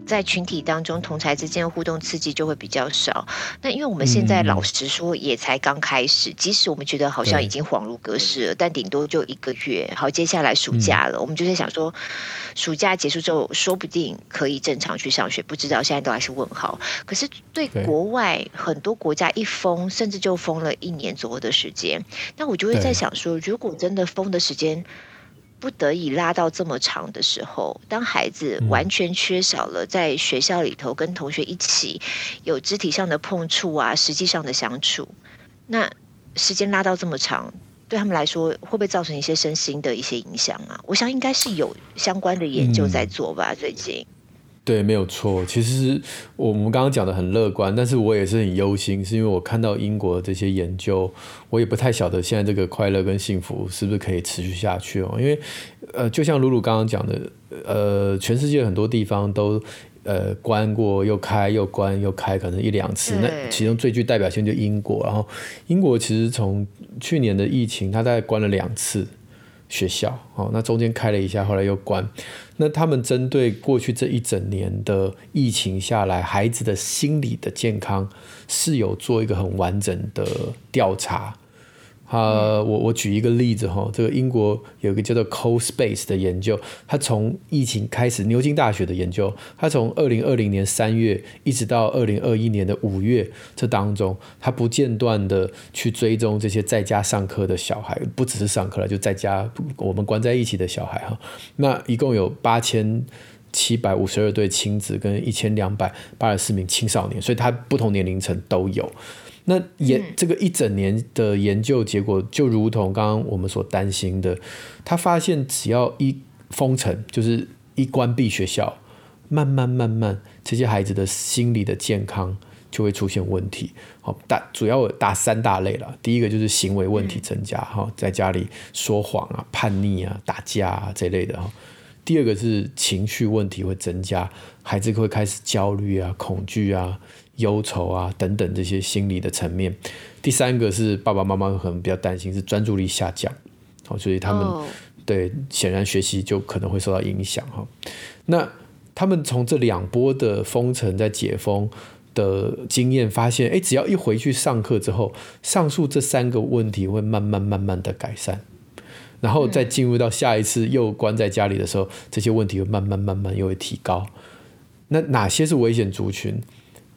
在群体当中同才之间的互动刺激就会比较少。那因为我们现在老实说也才刚开始，即使我们觉得好像已经恍如隔世了，但顶多就一个月。好，接下来暑假了，我们就在想说，暑假结束之后，说不定可以正常去上学。不知道现在都还是问号。可是对国外很多国家一封，甚至就封了一年左右的时间。那我就会在想说，如果真的封的时间，不得已拉到这么长的时候，当孩子完全缺少了在学校里头跟同学一起有肢体上的碰触啊，实际上的相处，那时间拉到这么长，对他们来说会不会造成一些身心的一些影响啊？我想应该是有相关的研究在做吧，最近。对，没有错。其实我们刚刚讲的很乐观，但是我也是很忧心，是因为我看到英国的这些研究，我也不太晓得现在这个快乐跟幸福是不是可以持续下去哦。因为呃，就像鲁鲁刚刚讲的，呃，全世界很多地方都呃关过又开又关又开，可能一两次。那其中最具代表性就英国，然后英国其实从去年的疫情，它大概关了两次。学校哦，那中间开了一下，后来又关。那他们针对过去这一整年的疫情下来，孩子的心理的健康是有做一个很完整的调查。呃，我我举一个例子哈，这个英国有一个叫做 CoSpace 的研究，它从疫情开始，牛津大学的研究，它从二零二零年三月一直到二零二一年的五月这当中，它不间断的去追踪这些在家上课的小孩，不只是上课了，就在家我们关在一起的小孩哈，那一共有八千七百五十二对亲子跟一千两百八十四名青少年，所以它不同年龄层都有。那研这个一整年的研究结果，就如同刚刚我们所担心的，他发现只要一封城，就是一关闭学校，慢慢慢慢，这些孩子的心理的健康就会出现问题。好，大主要有大三大类了。第一个就是行为问题增加，哈，在家里说谎啊、叛逆啊、打架啊这类的哈。第二个是情绪问题会增加，孩子会开始焦虑啊、恐惧啊。忧愁啊，等等这些心理的层面。第三个是爸爸妈妈可能比较担心是专注力下降，好，所以他们、oh. 对显然学习就可能会受到影响哈。那他们从这两波的封城在解封的经验发现，诶，只要一回去上课之后，上述这三个问题会慢慢慢慢的改善，然后再进入到下一次又关在家里的时候，这些问题会慢慢慢慢又会提高。那哪些是危险族群？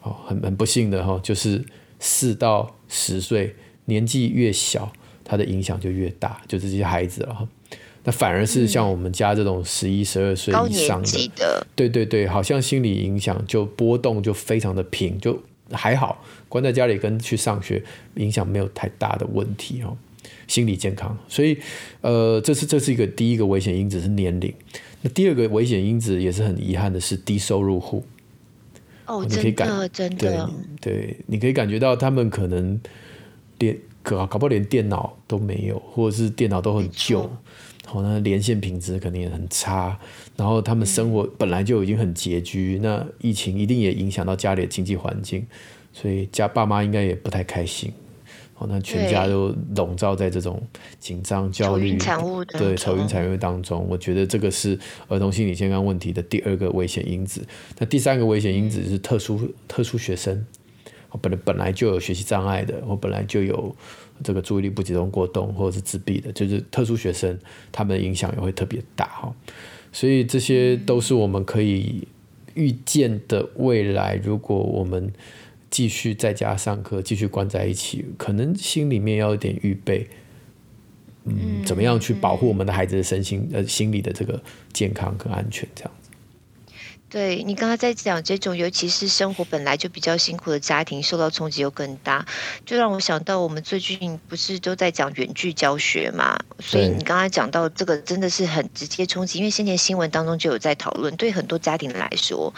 哦，很很不幸的哈，就是四到十岁年纪越小，他的影响就越大，就这些孩子了哈。那反而是像我们家这种十一、十二岁以上的，的，对对对，好像心理影响就波动就非常的平，就还好，关在家里跟去上学影响没有太大的问题哦，心理健康。所以呃，这是这是一个第一个危险因子是年龄，那第二个危险因子也是很遗憾的是低收入户。哦，你可以感真的，真的对，对，你可以感觉到他们可能连搞搞不好连电脑都没有，或者是电脑都很旧，好，那连线品质肯定也很差。然后他们生活本来就已经很拮据，嗯，那疫情一定也影响到家里的经济环境，所以家爸妈应该也不太开心。那全家都笼罩在这种紧张、焦虑、对愁云惨雾当中。我觉得这个是儿童心理健康问题的第二个危险因子。那第三个危险因子是特殊、嗯、特殊学生，我本来本来就有学习障碍的，我本来就有这个注意力不集中过动或者是自闭的，就是特殊学生，他们的影响也会特别大哈。所以这些都是我们可以预见的未来，如果我们。继续在家上课，继续关在一起，可能心里面要有点预备，嗯，怎么样去保护我们的孩子的身心呃心理的这个健康跟安全，这样子。对，你刚刚在讲这种，尤其是生活本来就比较辛苦的家庭，受到冲击又更大，就让我想到我们最近不是都在讲远距教学嘛？所以你刚刚讲到这个真的是很直接冲击，因为先前新闻当中就有在讨论，对很多家庭来说，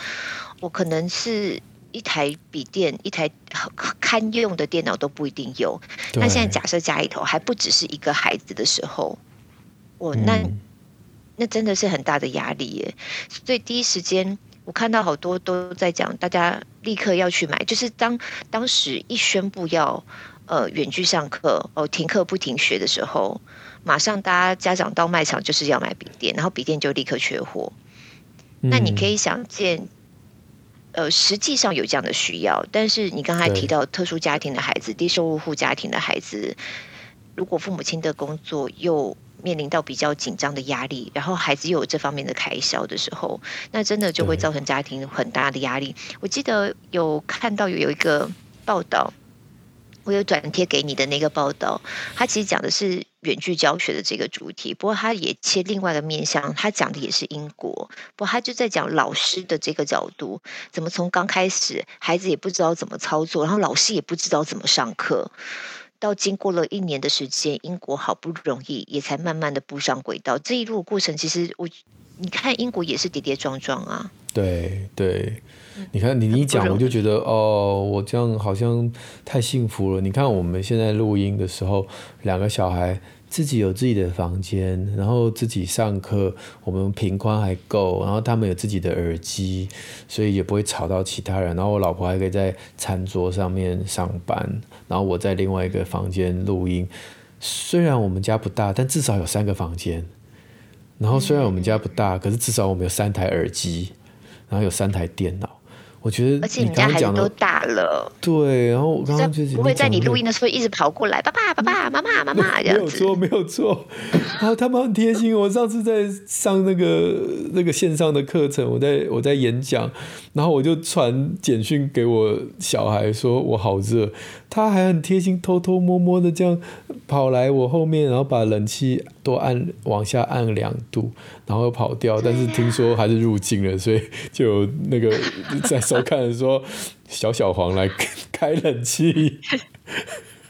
我可能是。一台笔电，一台堪用的电脑都不一定有。那现在假设家里头还不只是一个孩子的时候，我那、嗯、那真的是很大的压力耶。所以第一时间我看到好多都在讲，大家立刻要去买。就是当当时一宣布要呃远距上课哦停课不停学的时候，马上大家家长到卖场就是要买笔电，然后笔电就立刻缺货。嗯、那你可以想见。呃，实际上有这样的需要，但是你刚才提到特殊家庭的孩子、低收入户家庭的孩子，如果父母亲的工作又面临到比较紧张的压力，然后孩子又有这方面的开销的时候，那真的就会造成家庭很大的压力。我记得有看到有有一个报道。我有转贴给你的那个报道，他其实讲的是远距教学的这个主题，不过他也切另外一个面向，他讲的也是英国，不过他就在讲老师的这个角度，怎么从刚开始孩子也不知道怎么操作，然后老师也不知道怎么上课，到经过了一年的时间，英国好不容易也才慢慢的步上轨道。这一路过程，其实我你看英国也是跌跌撞撞啊，对对。你看，你一讲，我就觉得哦，我这样好像太幸福了。你看，我们现在录音的时候，两个小孩自己有自己的房间，然后自己上课，我们平宽还够，然后他们有自己的耳机，所以也不会吵到其他人。然后我老婆还可以在餐桌上面上班，然后我在另外一个房间录音。虽然我们家不大，但至少有三个房间。然后虽然我们家不大，可是至少我们有三台耳机，然后有三台电脑。我觉得，而且你家孩子都大了，对，然后我刚刚就不会在你录音的时候一直跑过来，爸爸、爸爸、妈妈、妈妈这样子。没有错，没有错。然后他们很贴心。我上次在上那个那个线上的课程，我在我在演讲，然后我就传简讯给我小孩说我好热，他还很贴心，偷偷摸摸的这样跑来我后面，然后把冷气多按往下按两度，然后又跑掉。但是听说还是入境了，所以就有那个在。收看的说小小黄来开冷气，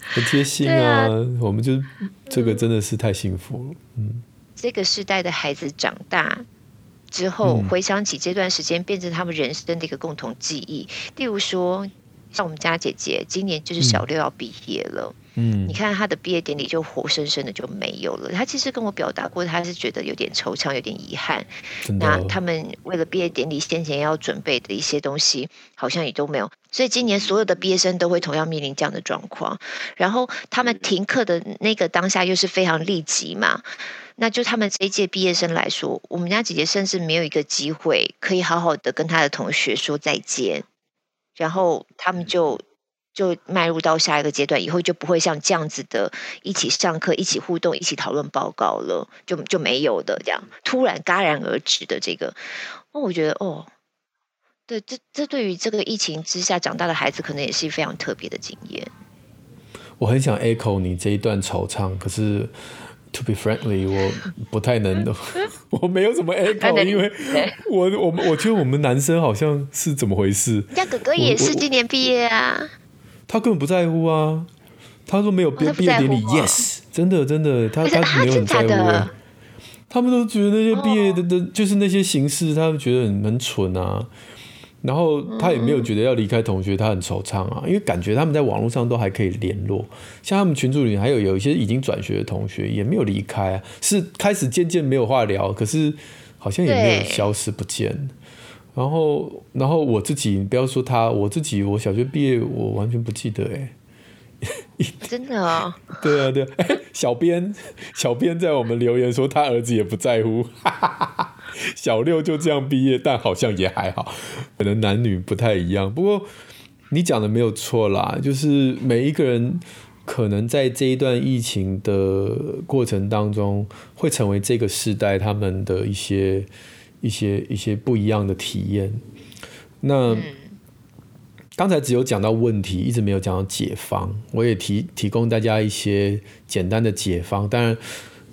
很贴心啊！啊我们就这个真的是太幸福了。嗯，这个时代的孩子长大之后，回想起这段时间，变成他们人生的一个共同记忆。例如说，像我们家姐姐，今年就是小六要毕业了。嗯嗯，你看她的毕业典礼就活生生的就没有了。她其实跟我表达过，她是觉得有点惆怅，有点遗憾。那他们为了毕业典礼先前要准备的一些东西，好像也都没有。所以今年所有的毕业生都会同样面临这样的状况。然后他们停课的那个当下又是非常立即嘛。那就他们这一届毕业生来说，我们家姐姐甚至没有一个机会可以好好的跟她的同学说再见。然后他们就。就迈入到下一个阶段，以后就不会像这样子的，一起上课、一起互动、一起讨论报告了，就就没有的这样，突然戛然而止的这个，哦，我觉得哦，对，这这对于这个疫情之下长大的孩子，可能也是非常特别的经验。我很想 echo 你这一段惆怅，可是 to be frankly，我不太能，我没有什么 echo，因为我我我觉得我们男生好像是怎么回事？家哥哥也是今年毕业啊。他根本不在乎啊！他说没有毕毕业典礼，yes，真的真的，他他没有很在乎啊。他们都觉得那些毕业的的，就是那些形式，他们觉得很很蠢啊。然后他也没有觉得要离开同学，他很惆怅啊，因为感觉他们在网络上都还可以联络。像他们群组里还有有一些已经转学的同学，也没有离开啊，是开始渐渐没有话聊，可是好像也没有消失不见。然后，然后我自己，你不要说他，我自己，我小学毕业，我完全不记得哎。真的啊？对啊，对啊。小编，小编在我们留言说他儿子也不在乎，小六就这样毕业，但好像也还好，可能男女不太一样。不过你讲的没有错啦，就是每一个人可能在这一段疫情的过程当中，会成为这个时代他们的一些。一些一些不一样的体验。那刚才只有讲到问题，一直没有讲到解方。我也提提供大家一些简单的解方。当然，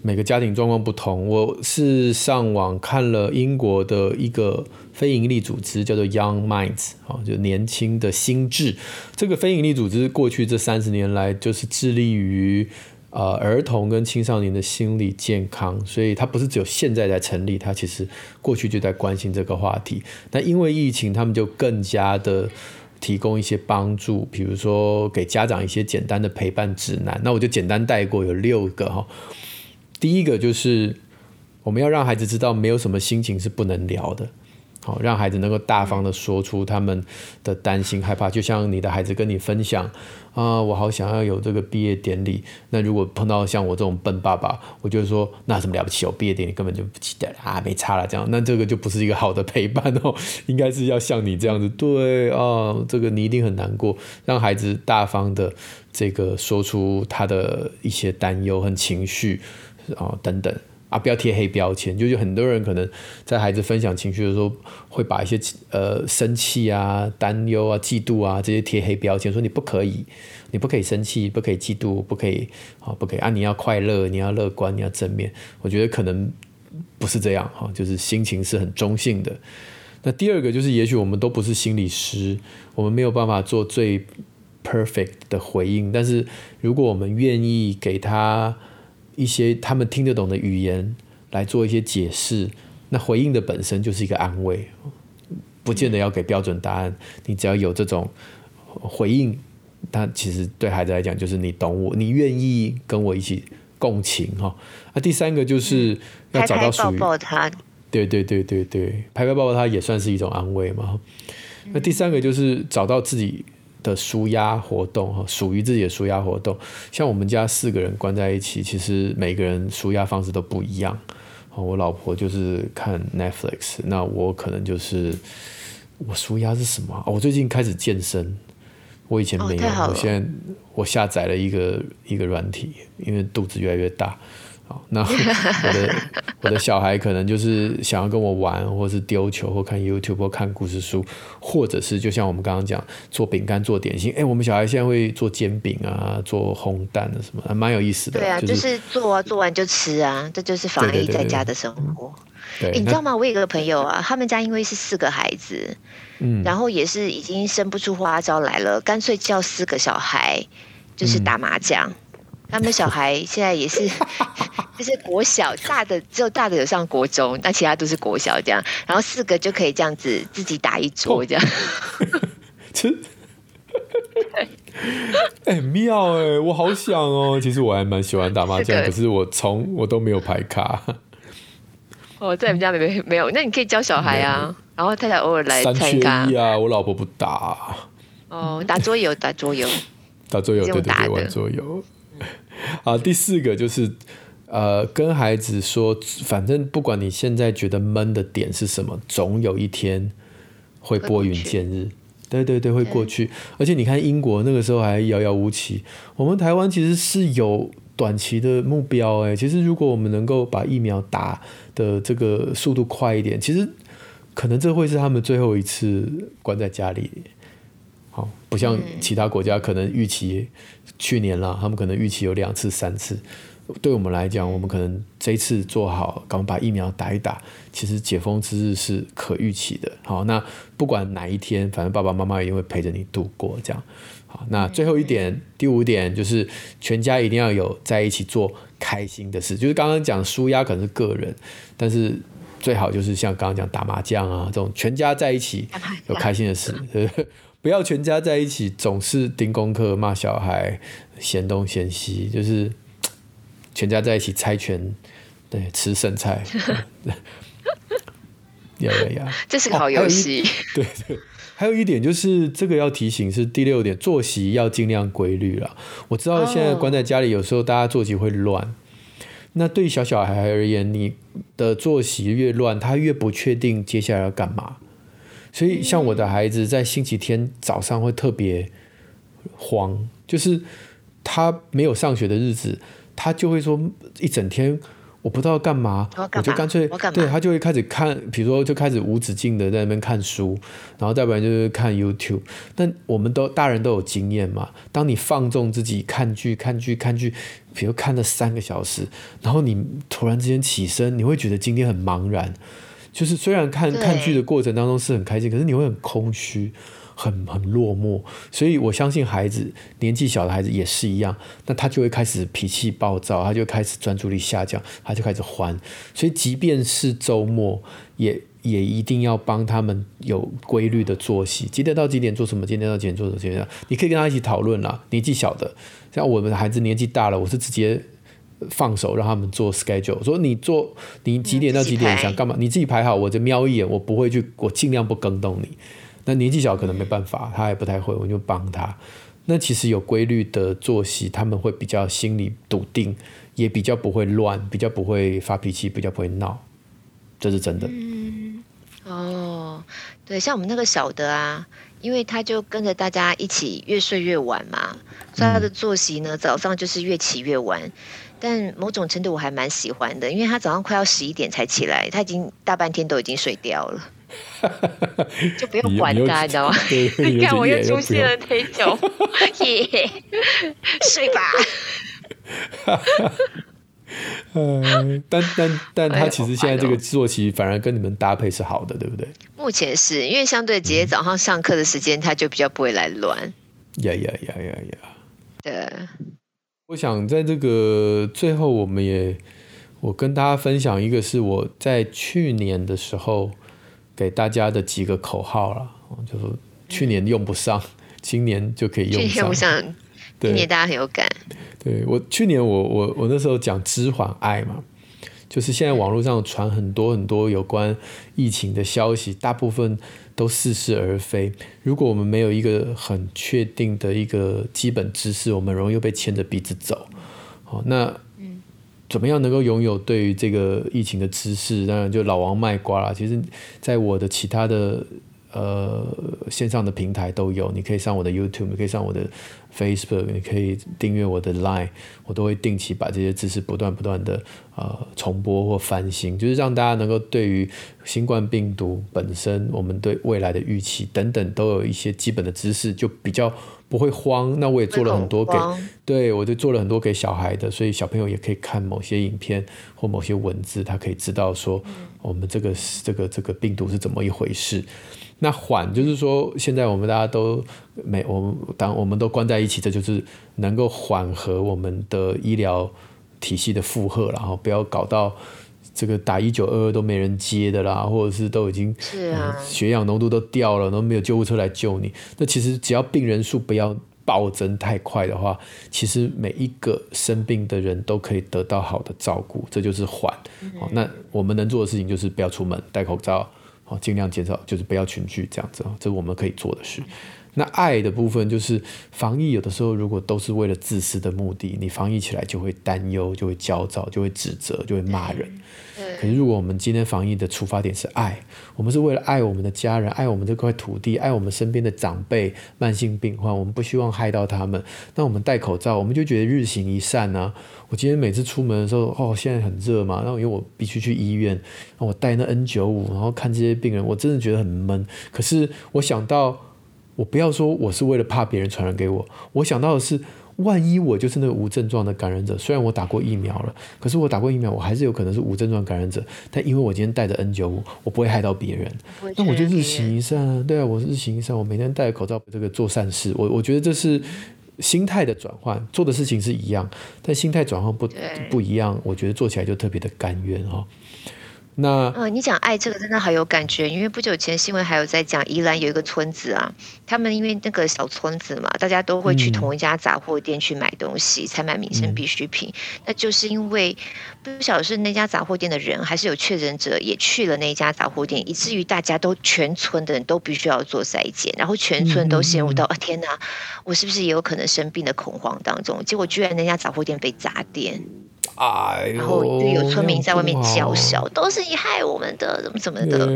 每个家庭状况不同。我是上网看了英国的一个非营利组织，叫做 Young Minds，啊，就年轻的心智。这个非营利组织过去这三十年来，就是致力于。呃，儿童跟青少年的心理健康，所以它不是只有现在在成立，它其实过去就在关心这个话题。那因为疫情，他们就更加的提供一些帮助，比如说给家长一些简单的陪伴指南。那我就简单带过，有六个哈。第一个就是我们要让孩子知道，没有什么心情是不能聊的。好，让孩子能够大方的说出他们的担心、害怕，就像你的孩子跟你分享啊，我好想要有这个毕业典礼。那如果碰到像我这种笨爸爸，我就说那什么了不起，我毕业典礼根本就不记得啊，没差了这样。那这个就不是一个好的陪伴哦，应该是要像你这样子，对啊，这个你一定很难过，让孩子大方的这个说出他的一些担忧和情绪啊等等。啊，不要贴黑标签，就有很多人可能在孩子分享情绪的时候，会把一些呃生气啊、担忧啊、嫉妒啊这些贴黑标签，说你不可以，你不可以生气，不可以嫉妒，不可以啊，不可以啊，你要快乐，你要乐观，你要正面。我觉得可能不是这样哈，就是心情是很中性的。那第二个就是，也许我们都不是心理师，我们没有办法做最 perfect 的回应，但是如果我们愿意给他。一些他们听得懂的语言来做一些解释，那回应的本身就是一个安慰，不见得要给标准答案。你只要有这种回应，他其实对孩子来讲就是你懂我，你愿意跟我一起共情哈。那第三个就是要找到属于，抱抱他，对对对对对，拍拍抱抱他也算是一种安慰嘛。那第三个就是找到自己。的舒压活动哈，属于自己的舒压活动，像我们家四个人关在一起，其实每个人舒压方式都不一样。我老婆就是看 Netflix，那我可能就是我舒压是什么？我最近开始健身，我以前没有，我现在我下载了一个一个软体，因为肚子越来越大。好，那我的 我的小孩可能就是想要跟我玩，或是丢球，或看 YouTube，或看故事书，或者是就像我们刚刚讲做饼干、做点心。哎、欸，我们小孩现在会做煎饼啊，做烘蛋啊什么，还蛮有意思的。对啊，就是、就是、做啊，做完就吃啊，这就是防疫在家的生活。对，你知道吗？我有一个朋友啊，他们家因为是四个孩子，嗯，然后也是已经生不出花招来了，干脆叫四个小孩就是打麻将。嗯他们小孩现在也是，就是国小大的，只有大的有上国中，那其他都是国小这样。然后四个就可以这样子自己打一桌这样。真，哎妙哎，我好想哦。其实我还蛮喜欢打麻将，可是我从我都没有牌卡。哦，在你们家没没没有？那你可以教小孩啊，然后太太偶尔来参加。三缺一啊，我老婆不打。哦，打桌游，打桌游，打桌游，对对对，玩桌游。好，第四个就是，呃，跟孩子说，反正不管你现在觉得闷的点是什么，总有一天会拨云见日。对对对，会过去。而且你看英国那个时候还遥遥无期，我们台湾其实是有短期的目标。哎，其实如果我们能够把疫苗打的这个速度快一点，其实可能这会是他们最后一次关在家里。好，不像其他国家可能预期。去年了，他们可能预期有两次、三次。对我们来讲，我们可能这一次做好，赶快把疫苗打一打。其实解封之日是可预期的。好，那不管哪一天，反正爸爸妈妈一定会陪着你度过。这样，好，那最后一点，第五点就是全家一定要有在一起做开心的事。就是刚刚讲舒压可能是个人，但是最好就是像刚刚讲打麻将啊这种全家在一起有开心的事。不要全家在一起，总是盯功课、骂小孩、嫌东嫌西，就是全家在一起猜拳，对，吃剩菜。呀呀呀！这是个好游戏。对对，还有一点就是这个要提醒是第六点，作息要尽量规律了。我知道现在关在家里，有时候大家作息会乱。那对于小小孩而言，你的作息越乱，他越不确定接下来要干嘛。所以，像我的孩子在星期天早上会特别慌，就是他没有上学的日子，他就会说一整天我不知道干嘛，我，干嘛我就干脆对他就会开始看，比如说就开始无止境的在那边看书，然后再不然就是看 YouTube。但我们都大人都有经验嘛，当你放纵自己看剧、看剧、看剧，比如看了三个小时，然后你突然之间起身，你会觉得今天很茫然。就是虽然看看剧的过程当中是很开心，可是你会很空虚，很很落寞。所以我相信孩子年纪小的孩子也是一样，那他就会开始脾气暴躁，他就开始专注力下降，他就开始欢。所以即便是周末，也也一定要帮他们有规律的作息，几点到几点做什么，几点到几点做什么，你可以跟他一起讨论啦。年纪小的，像我们的孩子年纪大了，我是直接。放手让他们做 schedule，说你做你几点到几点想干嘛，你自己排好，我就瞄一眼，我不会去，我尽量不更动你。那年纪小可能没办法，他还不太会，我就帮他。那其实有规律的作息，他们会比较心里笃定，也比较不会乱，比较不会发脾气，比较不会闹，这是真的。嗯，哦，对，像我们那个小的啊，因为他就跟着大家一起越睡越晚嘛，所以他的作息呢，早上就是越起越晚。但某种程度我还蛮喜欢的，因为他早上快要十一点才起来，他已经大半天都已经睡掉了，就不用管他，你知道吗？你看 我又出现了忒久，耶，睡吧。但但但他其实现在这个作息反而跟你们搭配是好的，对不对？目前是因为相对姐姐早上上课的时间，他就比较不会来乱。呀呀呀呀呀！对。我想在这个最后，我们也我跟大家分享一个是我在去年的时候给大家的几个口号了，就是去年用不上，今年就可以用上。用不上，今年大家很有感。对，我去年我我我那时候讲知缓爱嘛，就是现在网络上传很多很多有关疫情的消息，大部分。都似是而非。如果我们没有一个很确定的一个基本知识，我们容易被牵着鼻子走。好，那怎么样能够拥有对于这个疫情的知识？当然就老王卖瓜啦。其实，在我的其他的。呃，线上的平台都有，你可以上我的 YouTube，你可以上我的 Facebook，你可以订阅我的 Line，我都会定期把这些知识不断不断的呃重播或翻新，就是让大家能够对于新冠病毒本身，我们对未来的预期等等，都有一些基本的知识，就比较不会慌。那我也做了很多给，对，我就做了很多给小孩的，所以小朋友也可以看某些影片或某些文字，他可以知道说我们这个这个这个病毒是怎么一回事。那缓就是说，现在我们大家都没我们当我们都关在一起，这就是能够缓和我们的医疗体系的负荷，然后不要搞到这个打一九二二都没人接的啦，或者是都已经是啊、嗯、血氧浓度都掉了，都没有救护车来救你。那其实只要病人数不要暴增太快的话，其实每一个生病的人都可以得到好的照顾，这就是缓。好、嗯，那我们能做的事情就是不要出门，戴口罩。哦，尽量减少，就是不要群聚这样子，这是我们可以做的事。那爱的部分就是防疫，有的时候如果都是为了自私的目的，你防疫起来就会担忧，就会焦躁，就会指责，就会骂人。可是如果我们今天防疫的出发点是爱，我们是为了爱我们的家人，爱我们这块土地，爱我们身边的长辈、慢性病患，我们不希望害到他们。那我们戴口罩，我们就觉得日行一善呢、啊。我今天每次出门的时候，哦，现在很热嘛，然后因为我必须去医院，我戴那 N 九五，然后看这些病人，我真的觉得很闷。可是我想到。我不要说我是为了怕别人传染给我，我想到的是，万一我就是那个无症状的感染者，虽然我打过疫苗了，可是我打过疫苗，我还是有可能是无症状感染者。但因为我今天戴着 N 九五我不会害到别人，那我就日行一善啊。对啊，我是日行一善，我每天戴着口罩，这个做善事。我我觉得这是心态的转换，做的事情是一样，但心态转换不不一样，我觉得做起来就特别的甘愿哦。那嗯，你讲爱这个真的好有感觉，因为不久前新闻还有在讲宜兰有一个村子啊，他们因为那个小村子嘛，大家都会去同一家杂货店去买东西，采、嗯、买民生必需品、嗯。那就是因为不晓得是那家杂货店的人，还是有确诊者也去了那家杂货店，以至于大家都全村的人都必须要做筛检，然后全村都陷入到、嗯、啊天哪，我是不是也有可能生病的恐慌当中？结果居然那家杂货店被砸店。哎，然后就有村民在外面叫嚣，都是你害我们的，怎么怎么的。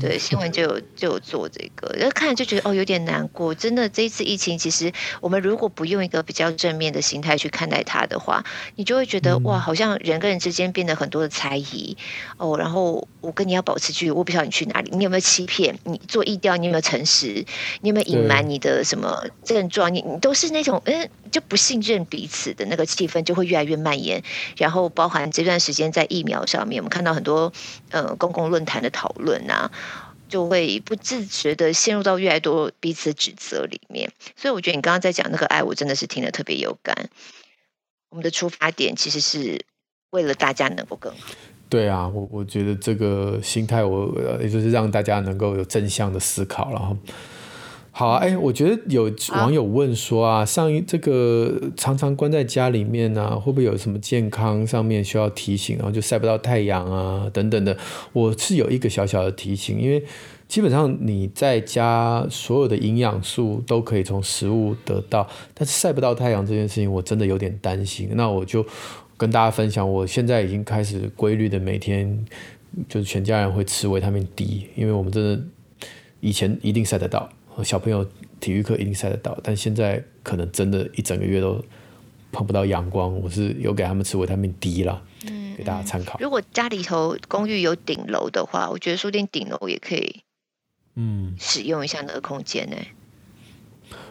对，新闻就有就有做这个，然后看了就觉得哦，有点难过。真的，这一次疫情，其实我们如果不用一个比较正面的心态去看待它的话，你就会觉得哇，好像人跟人之间变得很多的猜疑哦。然后我跟你要保持距离，我不晓得你去哪里，你有没有欺骗？你做意调，你有没有诚实？你有没有隐瞒你的什么症状？你你都是那种嗯，就不信任彼此的那个气氛，就会越来越蔓延。然后包含这段时间在疫苗上面，我们看到很多呃公共论坛的讨论啊，就会不自觉的陷入到越来越多彼此指责里面。所以我觉得你刚刚在讲那个爱，我真的是听得特别有感。我们的出发点其实是为了大家能够更好。对啊，我我觉得这个心态，我也就是让大家能够有正向的思考，然后。好啊，哎，我觉得有网友问说啊，上一这个常常关在家里面啊，会不会有什么健康上面需要提醒？然后就晒不到太阳啊，等等的。我是有一个小小的提醒，因为基本上你在家所有的营养素都可以从食物得到，但是晒不到太阳这件事情，我真的有点担心。那我就跟大家分享，我现在已经开始规律的每天就是全家人会吃维他命 D，因为我们真的以前一定晒得到。小朋友体育课一定晒得到，但现在可能真的一整个月都碰不到阳光。我是有给他们吃维他命 D 啦，嗯，给大家参考。如果家里头公寓有顶楼的话，我觉得说不定顶楼也可以，嗯，使用一下那个空间呢。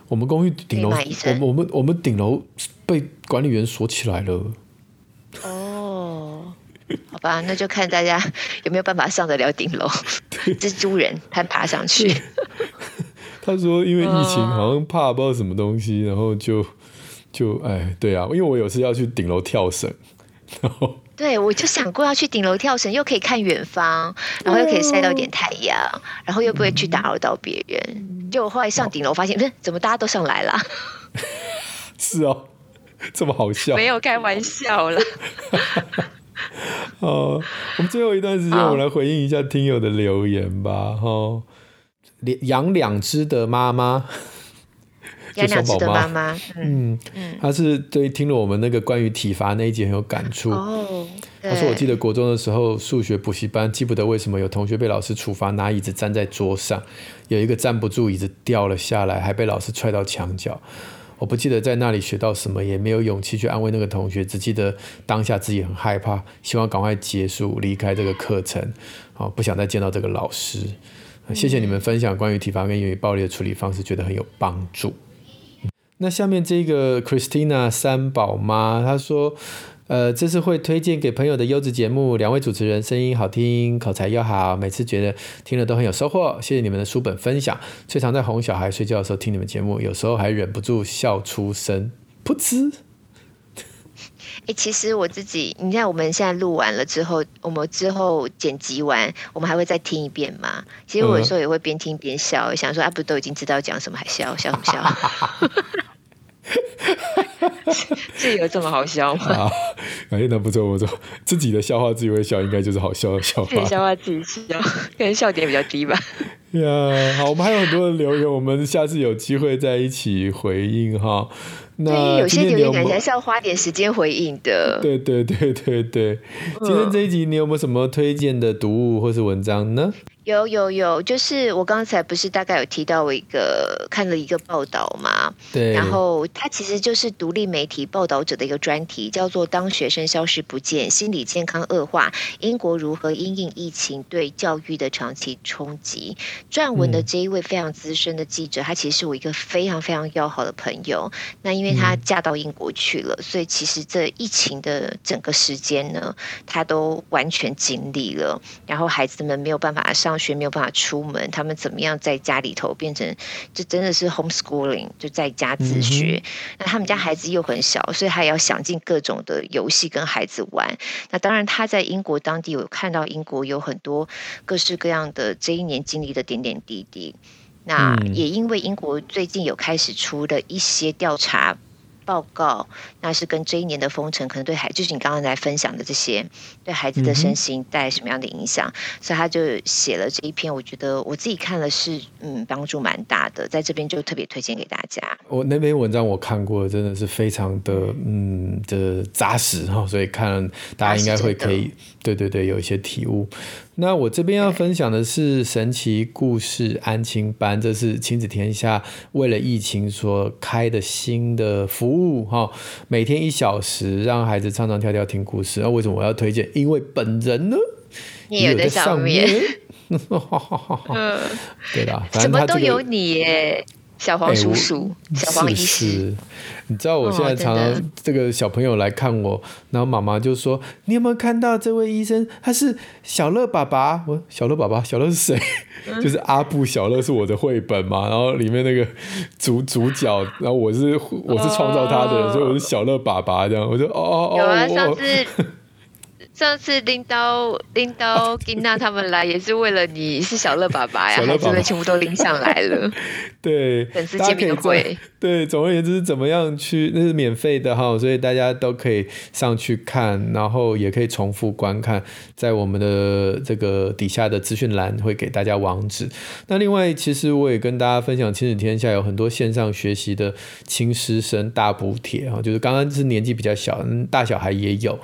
我们公寓顶楼，我们我们我们顶楼被管理员锁起来了。哦，好吧，那就看大家有没有办法上得了顶楼。蜘蛛人他爬上去。他说：“因为疫情，好像怕不知道什么东西，然后就就哎，对啊，因为我有次要去顶楼跳绳，然后对，我就想过要去顶楼跳绳，又可以看远方，然后又可以晒到点太阳，然后又不会去打扰到别人。就后来上顶楼发现，不是怎么大家都上来了？是哦，这么好笑？没有开玩笑了。哦，我们最后一段时间，我们来回应一下听友的留言吧。哈。”养两只的妈妈，养两只的妈妈，嗯嗯，他是对听了我们那个关于体罚那一集很有感触。哦，他说我记得国中的时候数学补习班，记不得为什么有同学被老师处罚拿椅子站在桌上，有一个站不住椅子掉了下来，还被老师踹到墙角。我不记得在那里学到什么，也没有勇气去安慰那个同学，只记得当下自己很害怕，希望赶快结束离开这个课程，好不想再见到这个老师。谢谢你们分享关于体罚跟言语暴力的处理方式，觉得很有帮助。那下面这个 Christina 三宝妈她说。呃，这是会推荐给朋友的优质节目，两位主持人声音好听，口才又好，每次觉得听了都很有收获。谢谢你们的书本分享，最常在哄小孩睡觉的时候听你们节目，有时候还忍不住笑出声，噗嗤。哎，其实我自己，你看我们现在录完了之后，我们之后剪辑完，我们还会再听一遍嘛？其实我有时候也会边听边笑，想说啊，不都已经知道讲什么，还笑笑什么笑？这有这么好笑吗？啊，哎，那不错不错，自己的笑话自己会笑，应该就是好笑的笑话。自己笑话自己笑，可能笑点比较低吧。呀，好，我们还有很多的留言，我们下次有机会再一起回应哈。那有些留言感觉是要花点时间回应的。对对对对对，今天这一集你有没有什么推荐的读物或是文章呢？有有有，就是我刚才不是大概有提到我一个看了一个报道嘛，对，然后它其实就是独立媒体报道者的一个专题，叫做《当学生消失不见，心理健康恶化，英国如何因应疫情对教育的长期冲击》。撰文的这一位非常资深的记者，他其实是我一个非常非常要好的朋友。那因为他嫁到英国去了，所以其实这疫情的整个时间呢，他都完全经历了。然后孩子们没有办法上。学没有办法出门，他们怎么样在家里头变成就真的是 homeschooling，就在家自学。嗯、那他们家孩子又很小，所以他也要想尽各种的游戏跟孩子玩。那当然他在英国当地有看到英国有很多各式各样的这一年经历的点点滴滴。那也因为英国最近有开始出了一些调查。报告，那是跟这一年的封城可能对孩，就是你刚刚来分享的这些，对孩子的身心带来什么样的影响？嗯、所以他就写了这一篇，我觉得我自己看了是嗯帮助蛮大的，在这边就特别推荐给大家。我那篇文章我看过，真的是非常的嗯的扎实哈，所以看大家应该会可以对对对有一些体悟。那我这边要分享的是神奇故事安亲班，这是亲子天下为了疫情所开的新的服务哈，每天一小时，让孩子唱唱跳跳听故事。那为什么我要推荐？因为本人呢也有在上面。对的，反正他、这个、什么都有你耶。小黄叔叔，欸、小黄医师，你知道我现在常常这个小朋友来看我，哦、然后妈妈就说：“你有没有看到这位医生？他是小乐爸爸。”我小乐爸爸，小乐是谁？嗯、就是阿布，小乐是我的绘本嘛。然后里面那个主主角，然后我是我是创造他的人，哦、所以我是小乐爸爸这样。我就哦哦哦，有啊，上次。上次拎刀拎刀金娜他们来也是为了你是小乐爸爸呀，孩子们全部都拎上来了。对，粉丝见面会。对，总而言之是怎么样去，那是免费的哈，所以大家都可以上去看，然后也可以重复观看，在我们的这个底下的资讯栏会给大家网址。那另外，其实我也跟大家分享，亲子天下有很多线上学习的亲师生大补贴哈，就是刚刚是年纪比较小，大小孩也有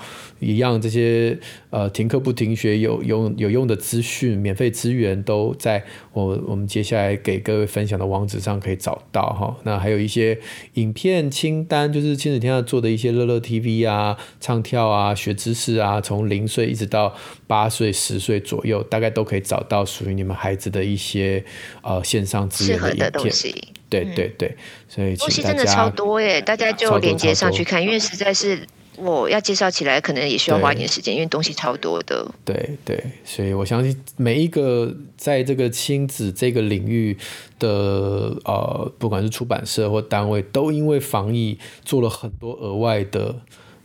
一样这些。呃，停课不停学有用有用的资讯，免费资源都在我我们接下来给各位分享的网址上可以找到哈。那还有一些影片清单，就是亲子天下做的一些乐乐 TV 啊、唱跳啊、学知识啊，从零岁一直到八岁、十岁左右，大概都可以找到属于你们孩子的一些呃线上资源的影片。对对对，所以东西真的超多耶，大家就连接上去看，因为实在是。我要介绍起来，可能也需要花一点时间，因为东西超多的。对对，所以我相信每一个在这个亲子这个领域的呃，不管是出版社或单位，都因为防疫做了很多额外的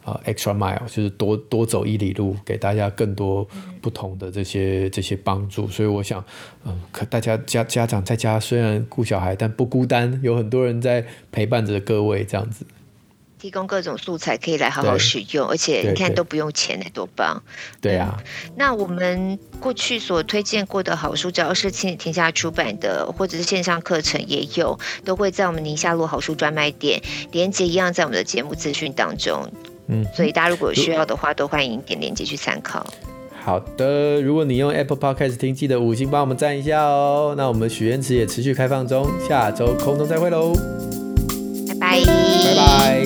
呃 extra mile，就是多多走一里路，给大家更多不同的这些这些帮助。所以我想，嗯、可大家家家长在家虽然顾小孩，但不孤单，有很多人在陪伴着各位这样子。提供各种素材可以来好好使用，而且你看都不用钱，多棒！对啊、嗯，那我们过去所推荐过的好书，只要是亲子天下出版的，或者是线上课程也有，都会在我们宁夏路好书专卖店，连接一样在我们的节目资讯当中。嗯，所以大家如果有需要的话，都欢迎点链接去参考。好的，如果你用 Apple Podcast 听，记得五星帮我们赞一下哦。那我们许愿池也持续开放中，下周空中再会喽，拜拜。